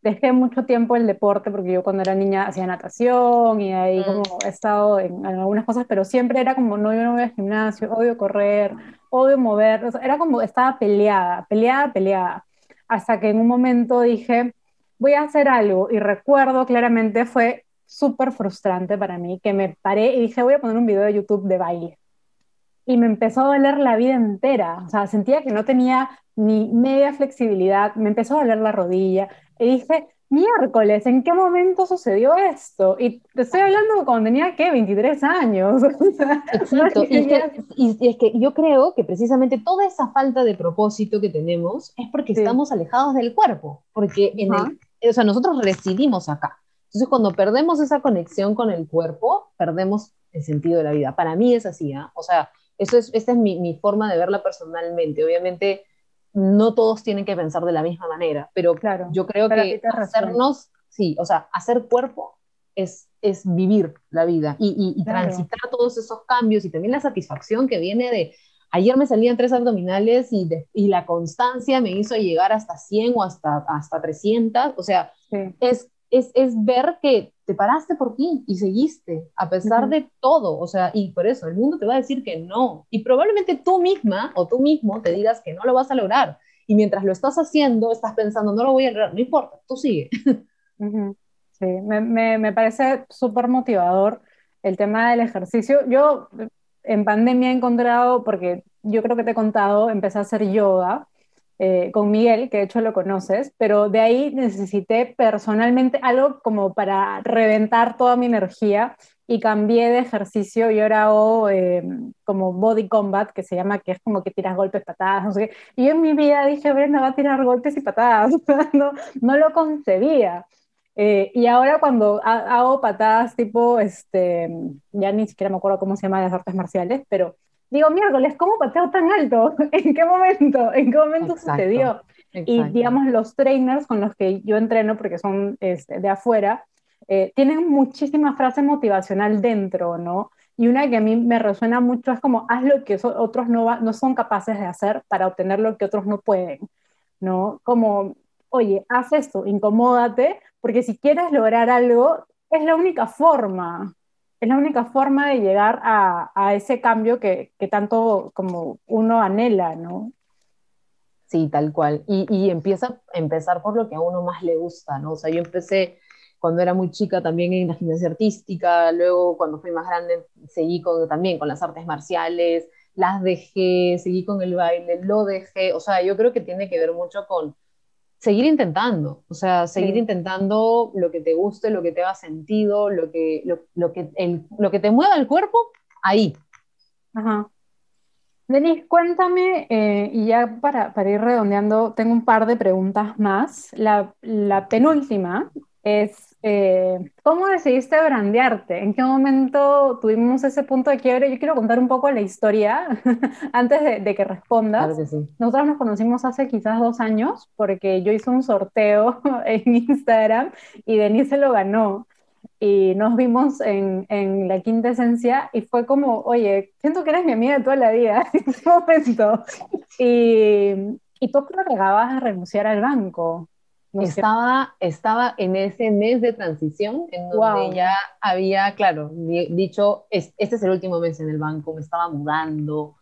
dejé mucho tiempo el deporte, porque yo cuando era niña hacía natación y ahí mm. como he estado en, algunas cosas, pero siempre era como, no, yo no voy al gimnasio, odio correr, odio mover, o sea, era como, estaba peleada, peleada, peleada, hasta que en un momento dije, voy a hacer algo, y recuerdo claramente, fue súper frustrante para mí, que me paré y dije, voy a poner un video de YouTube de baile y me empezó a doler la vida entera. O sea, sentía que no tenía ni media flexibilidad, me empezó a doler la rodilla. Y dije, miércoles, ¿en qué momento sucedió esto? Y te estoy hablando cuando tenía, ¿qué? 23 años. Exacto. y, es que, yo creo que precisamente toda esa falta de propósito que tenemos es porque estamos alejados del cuerpo, porque en el, o sea, nosotros residimos acá. Entonces, cuando perdemos esa conexión con el cuerpo, perdemos el sentido de la vida. Para mí es así, ¿ah? O sea, eso es, esta es mi, mi, forma de verla personalmente. Obviamente, no todos tienen que pensar de la misma manera, pero claro, yo creo que hacernos, sí, o sea, hacer cuerpo es, es vivir la vida y, y, transitar todos esos cambios y también la satisfacción que viene de, ayer me salían tres abdominales y, y la constancia me hizo llegar hasta 100 o hasta, hasta 300, o sea, es es, es, ver que te paraste por ti y seguiste, a pesar de todo, o sea, y por eso el mundo te va a decir que no, y probablemente tú misma o tú mismo te digas que no lo vas a lograr, y mientras lo estás haciendo, estás pensando, no lo voy a lograr, no importa, tú sigue. Sí, me, me, me parece súper motivador el tema del ejercicio. Yo en pandemia he encontrado, porque yo creo que te he contado, empecé a hacer yoga eh, con Miguel, que de hecho lo conoces, pero de ahí necesité personalmente algo como para reventar toda mi energía y cambié de ejercicio y ahora hago eh, como body combat, que se llama, que es como que tiras golpes, patadas, no sé qué. Y yo en mi vida dije, Brenda va a tirar golpes y patadas, no, no lo concebía. Eh, y ahora cuando hago patadas tipo, este, ya ni siquiera me acuerdo cómo se llama las artes marciales, pero digo, miércoles, ¿cómo pateo tan alto? ¿En qué momento? ¿En qué momento sucedió? Y digamos, los trainers con los que yo entreno, porque son este, de afuera, eh, tienen muchísima frase motivacional dentro, ¿no? Y una que a mí me resuena mucho es como, haz lo que otros no, no son capaces de hacer para obtener lo que otros no pueden, ¿no? Como, oye, haz esto, incomódate, porque si quieres lograr algo, es la única forma, es la única forma de llegar a, a ese cambio que, que, tanto como uno anhela, ¿no? Sí, tal cual. Y, y empieza a empezar por lo que a uno más le gusta, ¿no? O sea, yo empecé cuando era muy chica también en la gimnasia artística, luego cuando fui más grande seguí con, también con las artes marciales, las dejé, seguí con el baile, lo dejé, o sea, yo creo que tiene que ver mucho con seguir intentando, o sea, seguir intentando lo que te guste, lo que te haga sentido, lo que, lo, que, lo que te mueva el cuerpo, ahí. Ajá. Denise, cuéntame, eh, y ya para, para, ir redondeando, tengo un par de preguntas más. La, la penúltima es, eh, ¿cómo decidiste brandearte? ¿En qué momento tuvimos ese punto de quiebre? Yo quiero contar un poco la historia antes de, que respondas. Nosotros nos conocimos hace quizás dos años porque yo hice un sorteo en Instagram y Denise lo ganó. Y nos vimos en, en, la quinta esencia y fue como, oye, siento que eres mi amiga de toda la vida en ese momento. Y, y tú creo que acabas de renunciar al banco estaba, estaba en ese mes de transición en donde ya había, claro, dicho, este es el último mes en el banco, me estaba mudando,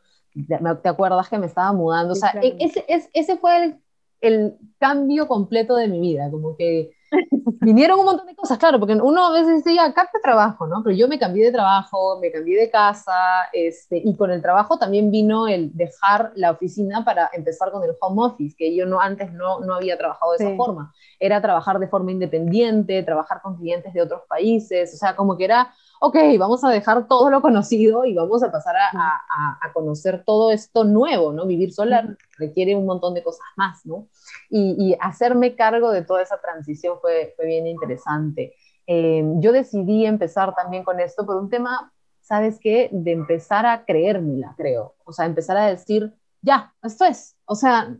¿te acuerdas que me estaba mudando? o sea, e, ese, ese fue el, el, cambio completo de mi vida, como que vinieron un montón de cosas, claro, porque uno a veces dice, acá te trabajo, ¿no? Pero yo me cambié de trabajo, me cambié de casa, este, y con el trabajo también vino el dejar la oficina para empezar con el home office, que yo no, antes no, no había trabajado de esa forma. Era trabajar de forma independiente, trabajar con clientes de otros países, o sea, como que era ok, vamos a dejar todo lo conocido y vamos a pasar a, a, conocer todo esto nuevo, ¿no? Vivir sola requiere un montón de cosas más, ¿no? Y, y hacerme cargo de toda esa transición fue, fue bien interesante. Eh, yo decidí empezar también con esto por un tema, ¿sabes qué? De empezar a creérmela, creo. O sea, empezar a decir, ya, esto es. O sea,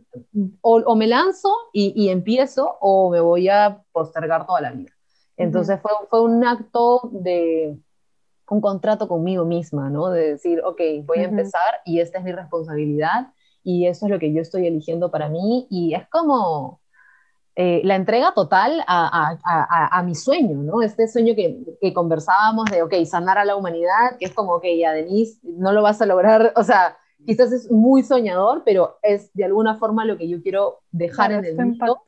o, o me lanzo y, y, empiezo o me voy a postergar toda la vida. Entonces fue, fue un acto de, un contrato conmigo misma, ¿no? De decir, ok, voy a empezar y esta es mi responsabilidad y eso es lo que yo estoy eligiendo para mí y es como eh, la entrega total a, a, a, mi sueño, ¿no? Este sueño que, que, conversábamos de, ok, sanar a la humanidad, que es como, ok, ya Denise, no lo vas a lograr, o sea, quizás es muy soñador, pero es de alguna forma lo que yo quiero dejar en el mundo.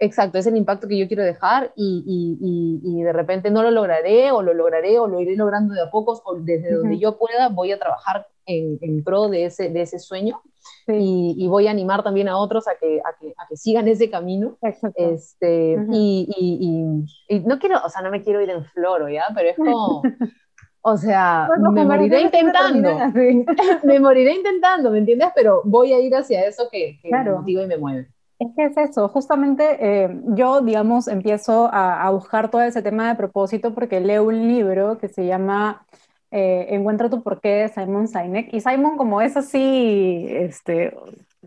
Exacto, es el impacto que yo quiero dejar y, y, y, de repente no lo lograré o lo lograré o lo iré logrando de a pocos o desde donde yo pueda voy a trabajar en, pro de ese, de ese sueño y, voy a animar también a otros a que, a que, a que sigan ese camino. Este, y, y, no quiero, o sea, no me quiero ir en floro, ¿ya? Pero es como... O sea, me moriré intentando. me moriré intentando, ¿me entiendes? Pero voy a ir hacia eso que, que me motiva y me mueve. Es que es eso, justamente eh, yo, digamos, empiezo a, buscar todo ese tema de propósito porque leo un libro que se llama eh, Encuentra tu porqué de Simon Sinek y Simon, como es así, este,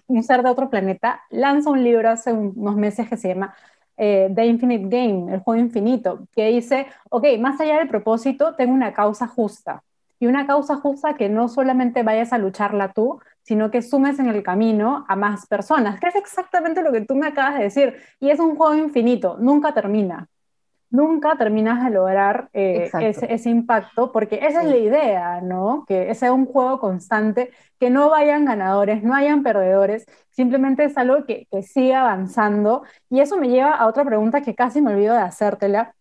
un ser de otro planeta, lanza un libro hace unos meses que se llama eh, The Infinite Game, el juego infinito, que dice, ok, más allá del propósito, tengo una causa justa. Y una causa justa que no solamente vayas a lucharla tú, sino que sumes en el camino a más personas, que es exactamente lo que tú me acabas de decir. Y es un juego infinito, nunca termina. Nunca terminas de lograr eh, ese, impacto, porque esa es la idea, ¿no? Que sea un juego constante, que no vayan ganadores, no hayan perdedores, simplemente es algo que, que siga avanzando. Y eso me lleva a otra pregunta que casi me olvido de hacértela,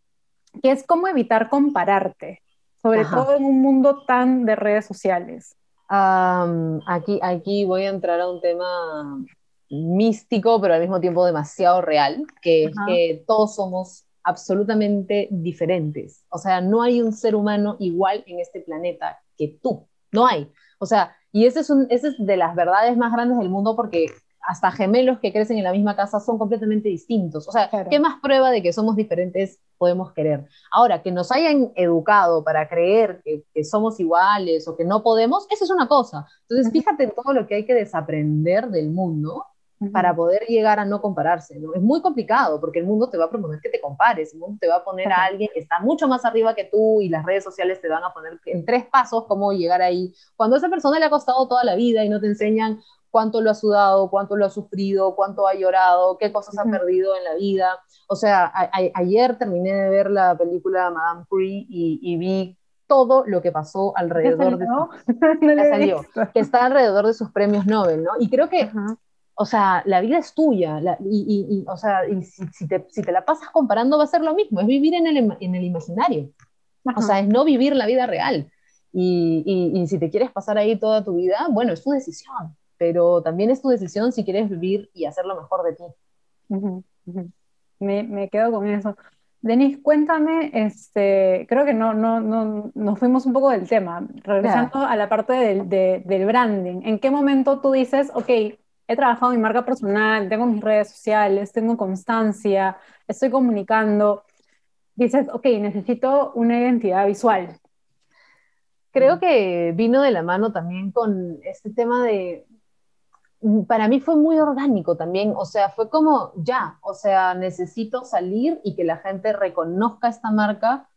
que es cómo evitar compararte, sobre todo en un mundo tan de redes sociales. Aquí, aquí voy a entrar a un tema místico, pero al mismo tiempo demasiado real, que es que todos somos absolutamente diferentes. O sea, no hay un ser humano igual en este planeta que tú. No hay. O sea, y ese es, un, ese es de las verdades más grandes del mundo porque hasta gemelos que crecen en la misma casa son completamente distintos. O sea, ¿qué más prueba de que somos diferentes podemos querer? Ahora, que nos hayan educado para creer que, somos iguales o que no podemos, eso es una cosa. Entonces, fíjate en todo lo que hay que desaprender del mundo para poder llegar a no compararse. ¿no? Es muy complicado porque el mundo te va a proponer que te compares, el mundo te va a poner a alguien que está mucho más arriba que tú y las redes sociales te van a poner en tres pasos cómo llegar ahí. Cuando a esa persona le ha costado toda la vida y no te enseñan cuánto lo ha sudado, cuánto lo ha sufrido, cuánto ha llorado, qué cosas ha perdido en la vida. O sea, ayer terminé de ver la película Madame Curie y, vi todo lo que pasó alrededor de salió, que está alrededor de sus premios Nobel, ¿no? Y creo que, o sea, la vida es tuya, y, o sea, si, te, si, te, la pasas comparando va a ser lo mismo, es vivir en el, en el imaginario, o sea, es no vivir la vida real. Y, si te quieres pasar ahí toda tu vida, bueno, es tu decisión pero también es tu decisión si quieres vivir y hacer lo mejor de ti. Me, me, quedo con eso. Denis, cuéntame, este, creo que no, no, no, nos fuimos un poco del tema, regresando a la parte del, del branding. ¿En qué momento tú dices, ok, he trabajado mi marca personal, tengo mis redes sociales, tengo constancia, estoy comunicando? Dices, ok, necesito una identidad visual. Creo que vino de la mano también con este tema de, Mm, para mí fue muy orgánico también, o sea, fue como ya, o sea, necesito salir y que la gente reconozca esta marca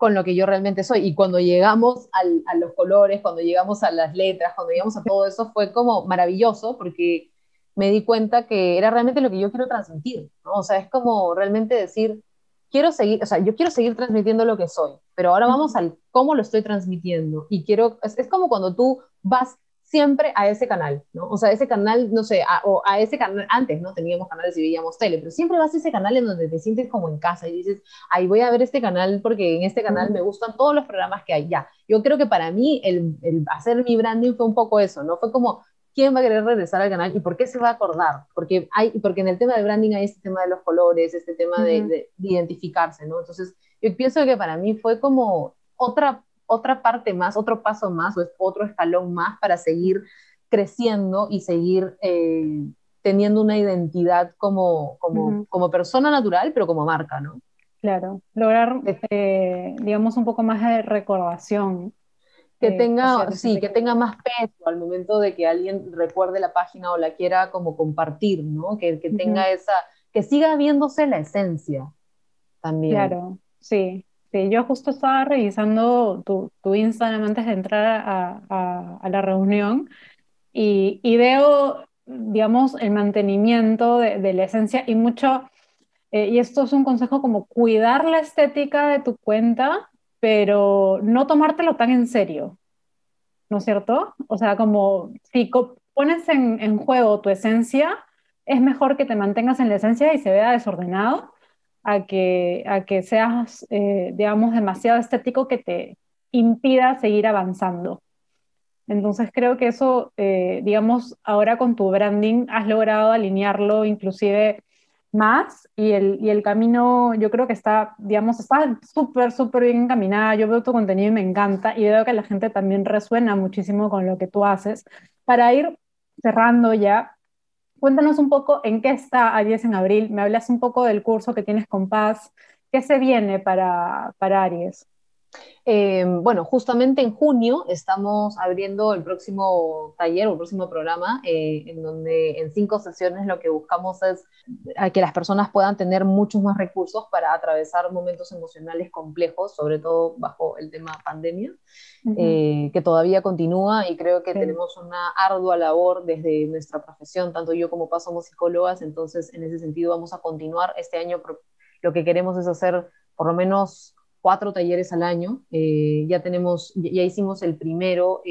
con lo que yo realmente soy. Y cuando llegamos a los colores, cuando llegamos a las letras, cuando llegamos a todo eso, fue como maravilloso porque me di cuenta que era realmente lo que yo quiero transmitir, ¿no? O sea, es como realmente decir, quiero seguir, o sea, yo quiero seguir transmitiendo lo que soy, pero ahora vamos al cómo lo estoy transmitiendo. Y quiero, es, es como cuando tú vas siempre a ese canal, ¿no? O sea, ese canal, no sé, o a ese canal, antes no teníamos canales y veíamos tele, pero siempre vas a ese canal en donde te sientes como en casa y dices, ahí voy a ver este canal porque en este canal me gustan todos los programas que hay, ya. Yo creo que para mí el, el hacer mi branding fue un poco eso, ¿no? Fue como, ¿quién va a querer regresar al canal y por qué se va a acordar? Porque, hay, porque en el tema de branding hay este tema de los colores, este tema de, de identificarse, ¿no? Entonces, yo pienso que para mí fue como otra otra parte más, otro paso más o otro escalón más para seguir creciendo y seguir eh, teniendo una identidad como, como, como, persona natural, pero como marca, ¿no? Claro, lograr, eh, digamos, un poco más de recordación. Que eh, tenga, sí, que tenga más peso al momento de que alguien recuerde la página o la quiera como compartir, ¿no? Que, que tenga esa, que siga viéndose la esencia también. Claro, sí, Yo justo estaba revisando tu, tu Instagram antes de entrar a, la reunión y, y, veo, digamos, el mantenimiento de, la esencia y mucho, eh, y esto es un consejo como cuidar la estética de tu cuenta, pero no tomártelo tan en serio, ¿no es cierto? O sea, como si pones en, en juego tu esencia, es mejor que te mantengas en la esencia y se vea desordenado a que, a que seas, eh, digamos, demasiado estético que te impida seguir avanzando. Entonces creo que eso, eh, digamos, ahora con tu branding has logrado alinearlo inclusive más y el, y el camino yo creo que está, digamos, está súper, súper bien encaminada. Yo veo tu contenido y me encanta y veo que la gente también resuena muchísimo con lo que tú haces. Para ir cerrando ya, cuéntanos un poco en qué está Aries en abril. Me hablas un poco del curso que tienes con Paz. ¿Qué se viene para, para Aries? Eh, bueno, justamente en junio estamos abriendo el próximo taller o el próximo programa, eh, en donde en cinco sesiones lo que buscamos es que las personas puedan tener muchos más recursos para atravesar momentos emocionales complejos, sobre todo bajo el tema pandemia, eh, que todavía continúa y creo que tenemos una ardua labor desde nuestra profesión, tanto yo como Paz somos psicólogas, entonces en ese sentido vamos a continuar este año. Lo que queremos es hacer por lo menos cuatro talleres al año. Eh, ya tenemos, ya hicimos el primero,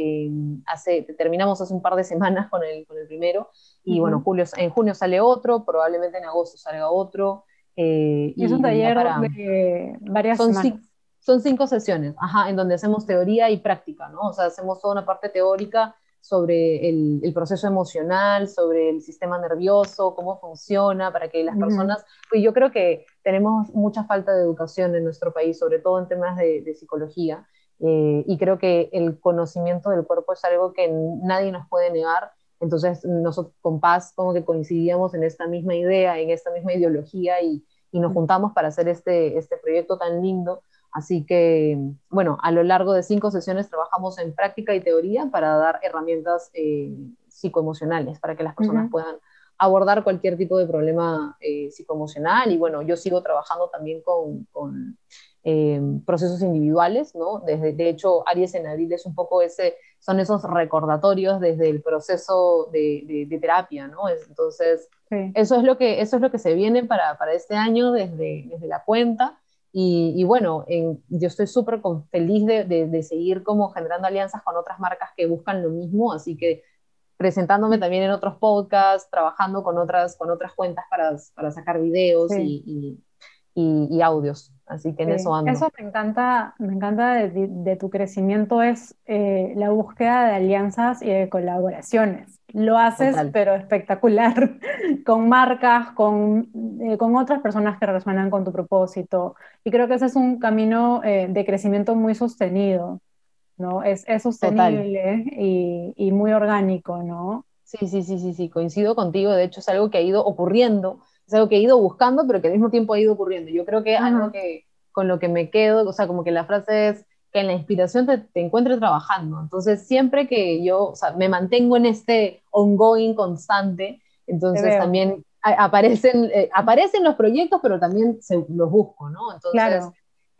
hace, terminamos hace un par de semanas con el, con el primero, y bueno, julio, en junio sale otro, probablemente en agosto salga otro. Eh, y es un taller de varias son semanas. son cinco sesiones, ajá, en donde hacemos teoría y práctica, ¿no? O sea, hacemos toda una parte teórica sobre el, proceso emocional, sobre el sistema nervioso, cómo funciona, para que las personas, pues yo creo que tenemos mucha falta de educación en nuestro país, sobre todo en temas de, psicología, eh, y creo que el conocimiento del cuerpo es algo que nadie nos puede negar, entonces nosotros con Paz como que coincidíamos en esta misma idea, en esta misma ideología, y, y nos juntamos para hacer este, este proyecto tan lindo Así que, bueno, a lo largo de cinco sesiones trabajamos en práctica y teoría para dar herramientas eh, psicoemocionales, para que las personas puedan abordar cualquier tipo de problema eh, psicoemocional. Y bueno, yo sigo trabajando también con, con eh, procesos individuales, ¿no? Desde, de hecho, Aries en Abril es un poco ese, son esos recordatorios desde el proceso de, de, terapia, ¿no? entonces, eso, es lo que, eso es lo que se viene para, para este año desde, desde la cuenta. Y, bueno, yo estoy súper feliz de, de, seguir como generando alianzas con otras marcas que buscan lo mismo, así que presentándome también en otros podcasts, trabajando con otras, con otras cuentas para, para sacar videos y, y, y, audios. Así que en eso ando. Eso me encanta, me encanta de, de tu crecimiento, es eh, la búsqueda de alianzas y de colaboraciones lo haces, pero espectacular, con marcas, con, eh, con, otras personas que resuenan con tu propósito. Y creo que ese es un camino eh, de crecimiento muy sostenido, ¿no? Es, es sostenible y, y, muy orgánico, ¿no? Sí, sí, sí, sí, sí, coincido contigo. De hecho, es algo que ha ido ocurriendo, es algo que he ido buscando, pero que al mismo tiempo ha ido ocurriendo. Yo creo que algo que con lo que me quedo, o sea, como que la frase es, que en la inspiración te, te encuentre trabajando. Entonces, siempre que yo o sea, me mantengo en este ongoing constante, entonces también aparecen, eh, aparecen los proyectos, pero también se, los busco, ¿no? Entonces,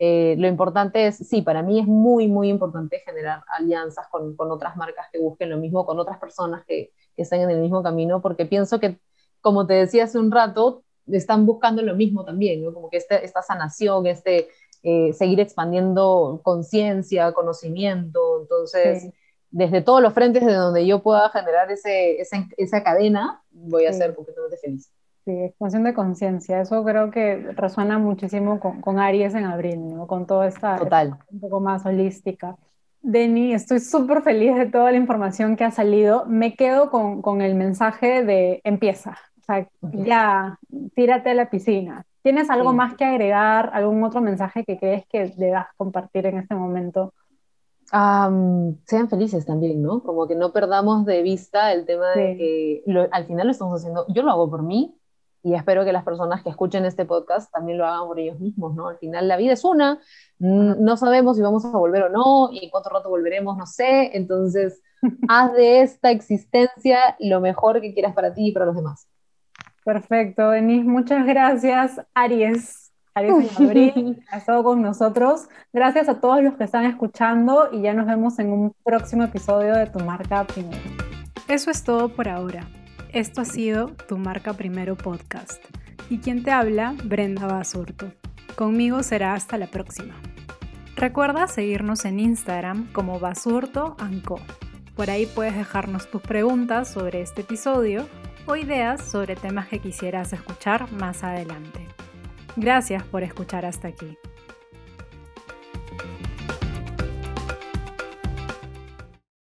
eh, lo importante es, sí, para mí es muy, muy importante generar alianzas con, con otras marcas que busquen lo mismo, con otras personas que, que están en el mismo camino, porque pienso que, como te decía hace un rato, están buscando lo mismo también, ¿no? Como que este, esta sanación, este, eh, seguir expandiendo conciencia, conocimiento. Entonces, desde todos los frentes de donde yo pueda generar ese, esa, cadena, voy a ser completamente feliz. Sí, expansión de conciencia, eso creo que resuena muchísimo con, con, Aries en abril, ¿no? Con toda esta, Total. un poco más holística. Denny, estoy súper feliz de toda la información que ha salido. Me quedo con, con el mensaje de empieza, sea, ya, tírate a la piscina, ¿Tienes algo más que agregar, algún otro mensaje que crees que debas compartir en este momento? sean felices también, ¿no? Como que no perdamos de vista el tema de que al final lo estamos haciendo, yo lo hago por mí y espero que las personas que escuchen este podcast también lo hagan por ellos mismos, ¿no? Al final la vida es una, no sabemos si vamos a volver o no y en cuánto rato volveremos, no sé, entonces haz de esta existencia lo mejor que quieras para ti y para los demás. Perfecto, Denise, muchas gracias, Aries. Aries en abril, ha estado con nosotros. Gracias a todos los que están escuchando y ya nos vemos en un próximo episodio de Tu Marca Primero. Eso es todo por ahora. Esto ha sido Tu Marca Primero podcast. Y quien te habla, Brenda Basurto. Conmigo será hasta la próxima. Recuerda seguirnos en Instagram como Basurto Por ahí puedes dejarnos tus preguntas sobre este episodio o ideas sobre temas que quisieras escuchar más adelante. Gracias por escuchar hasta aquí.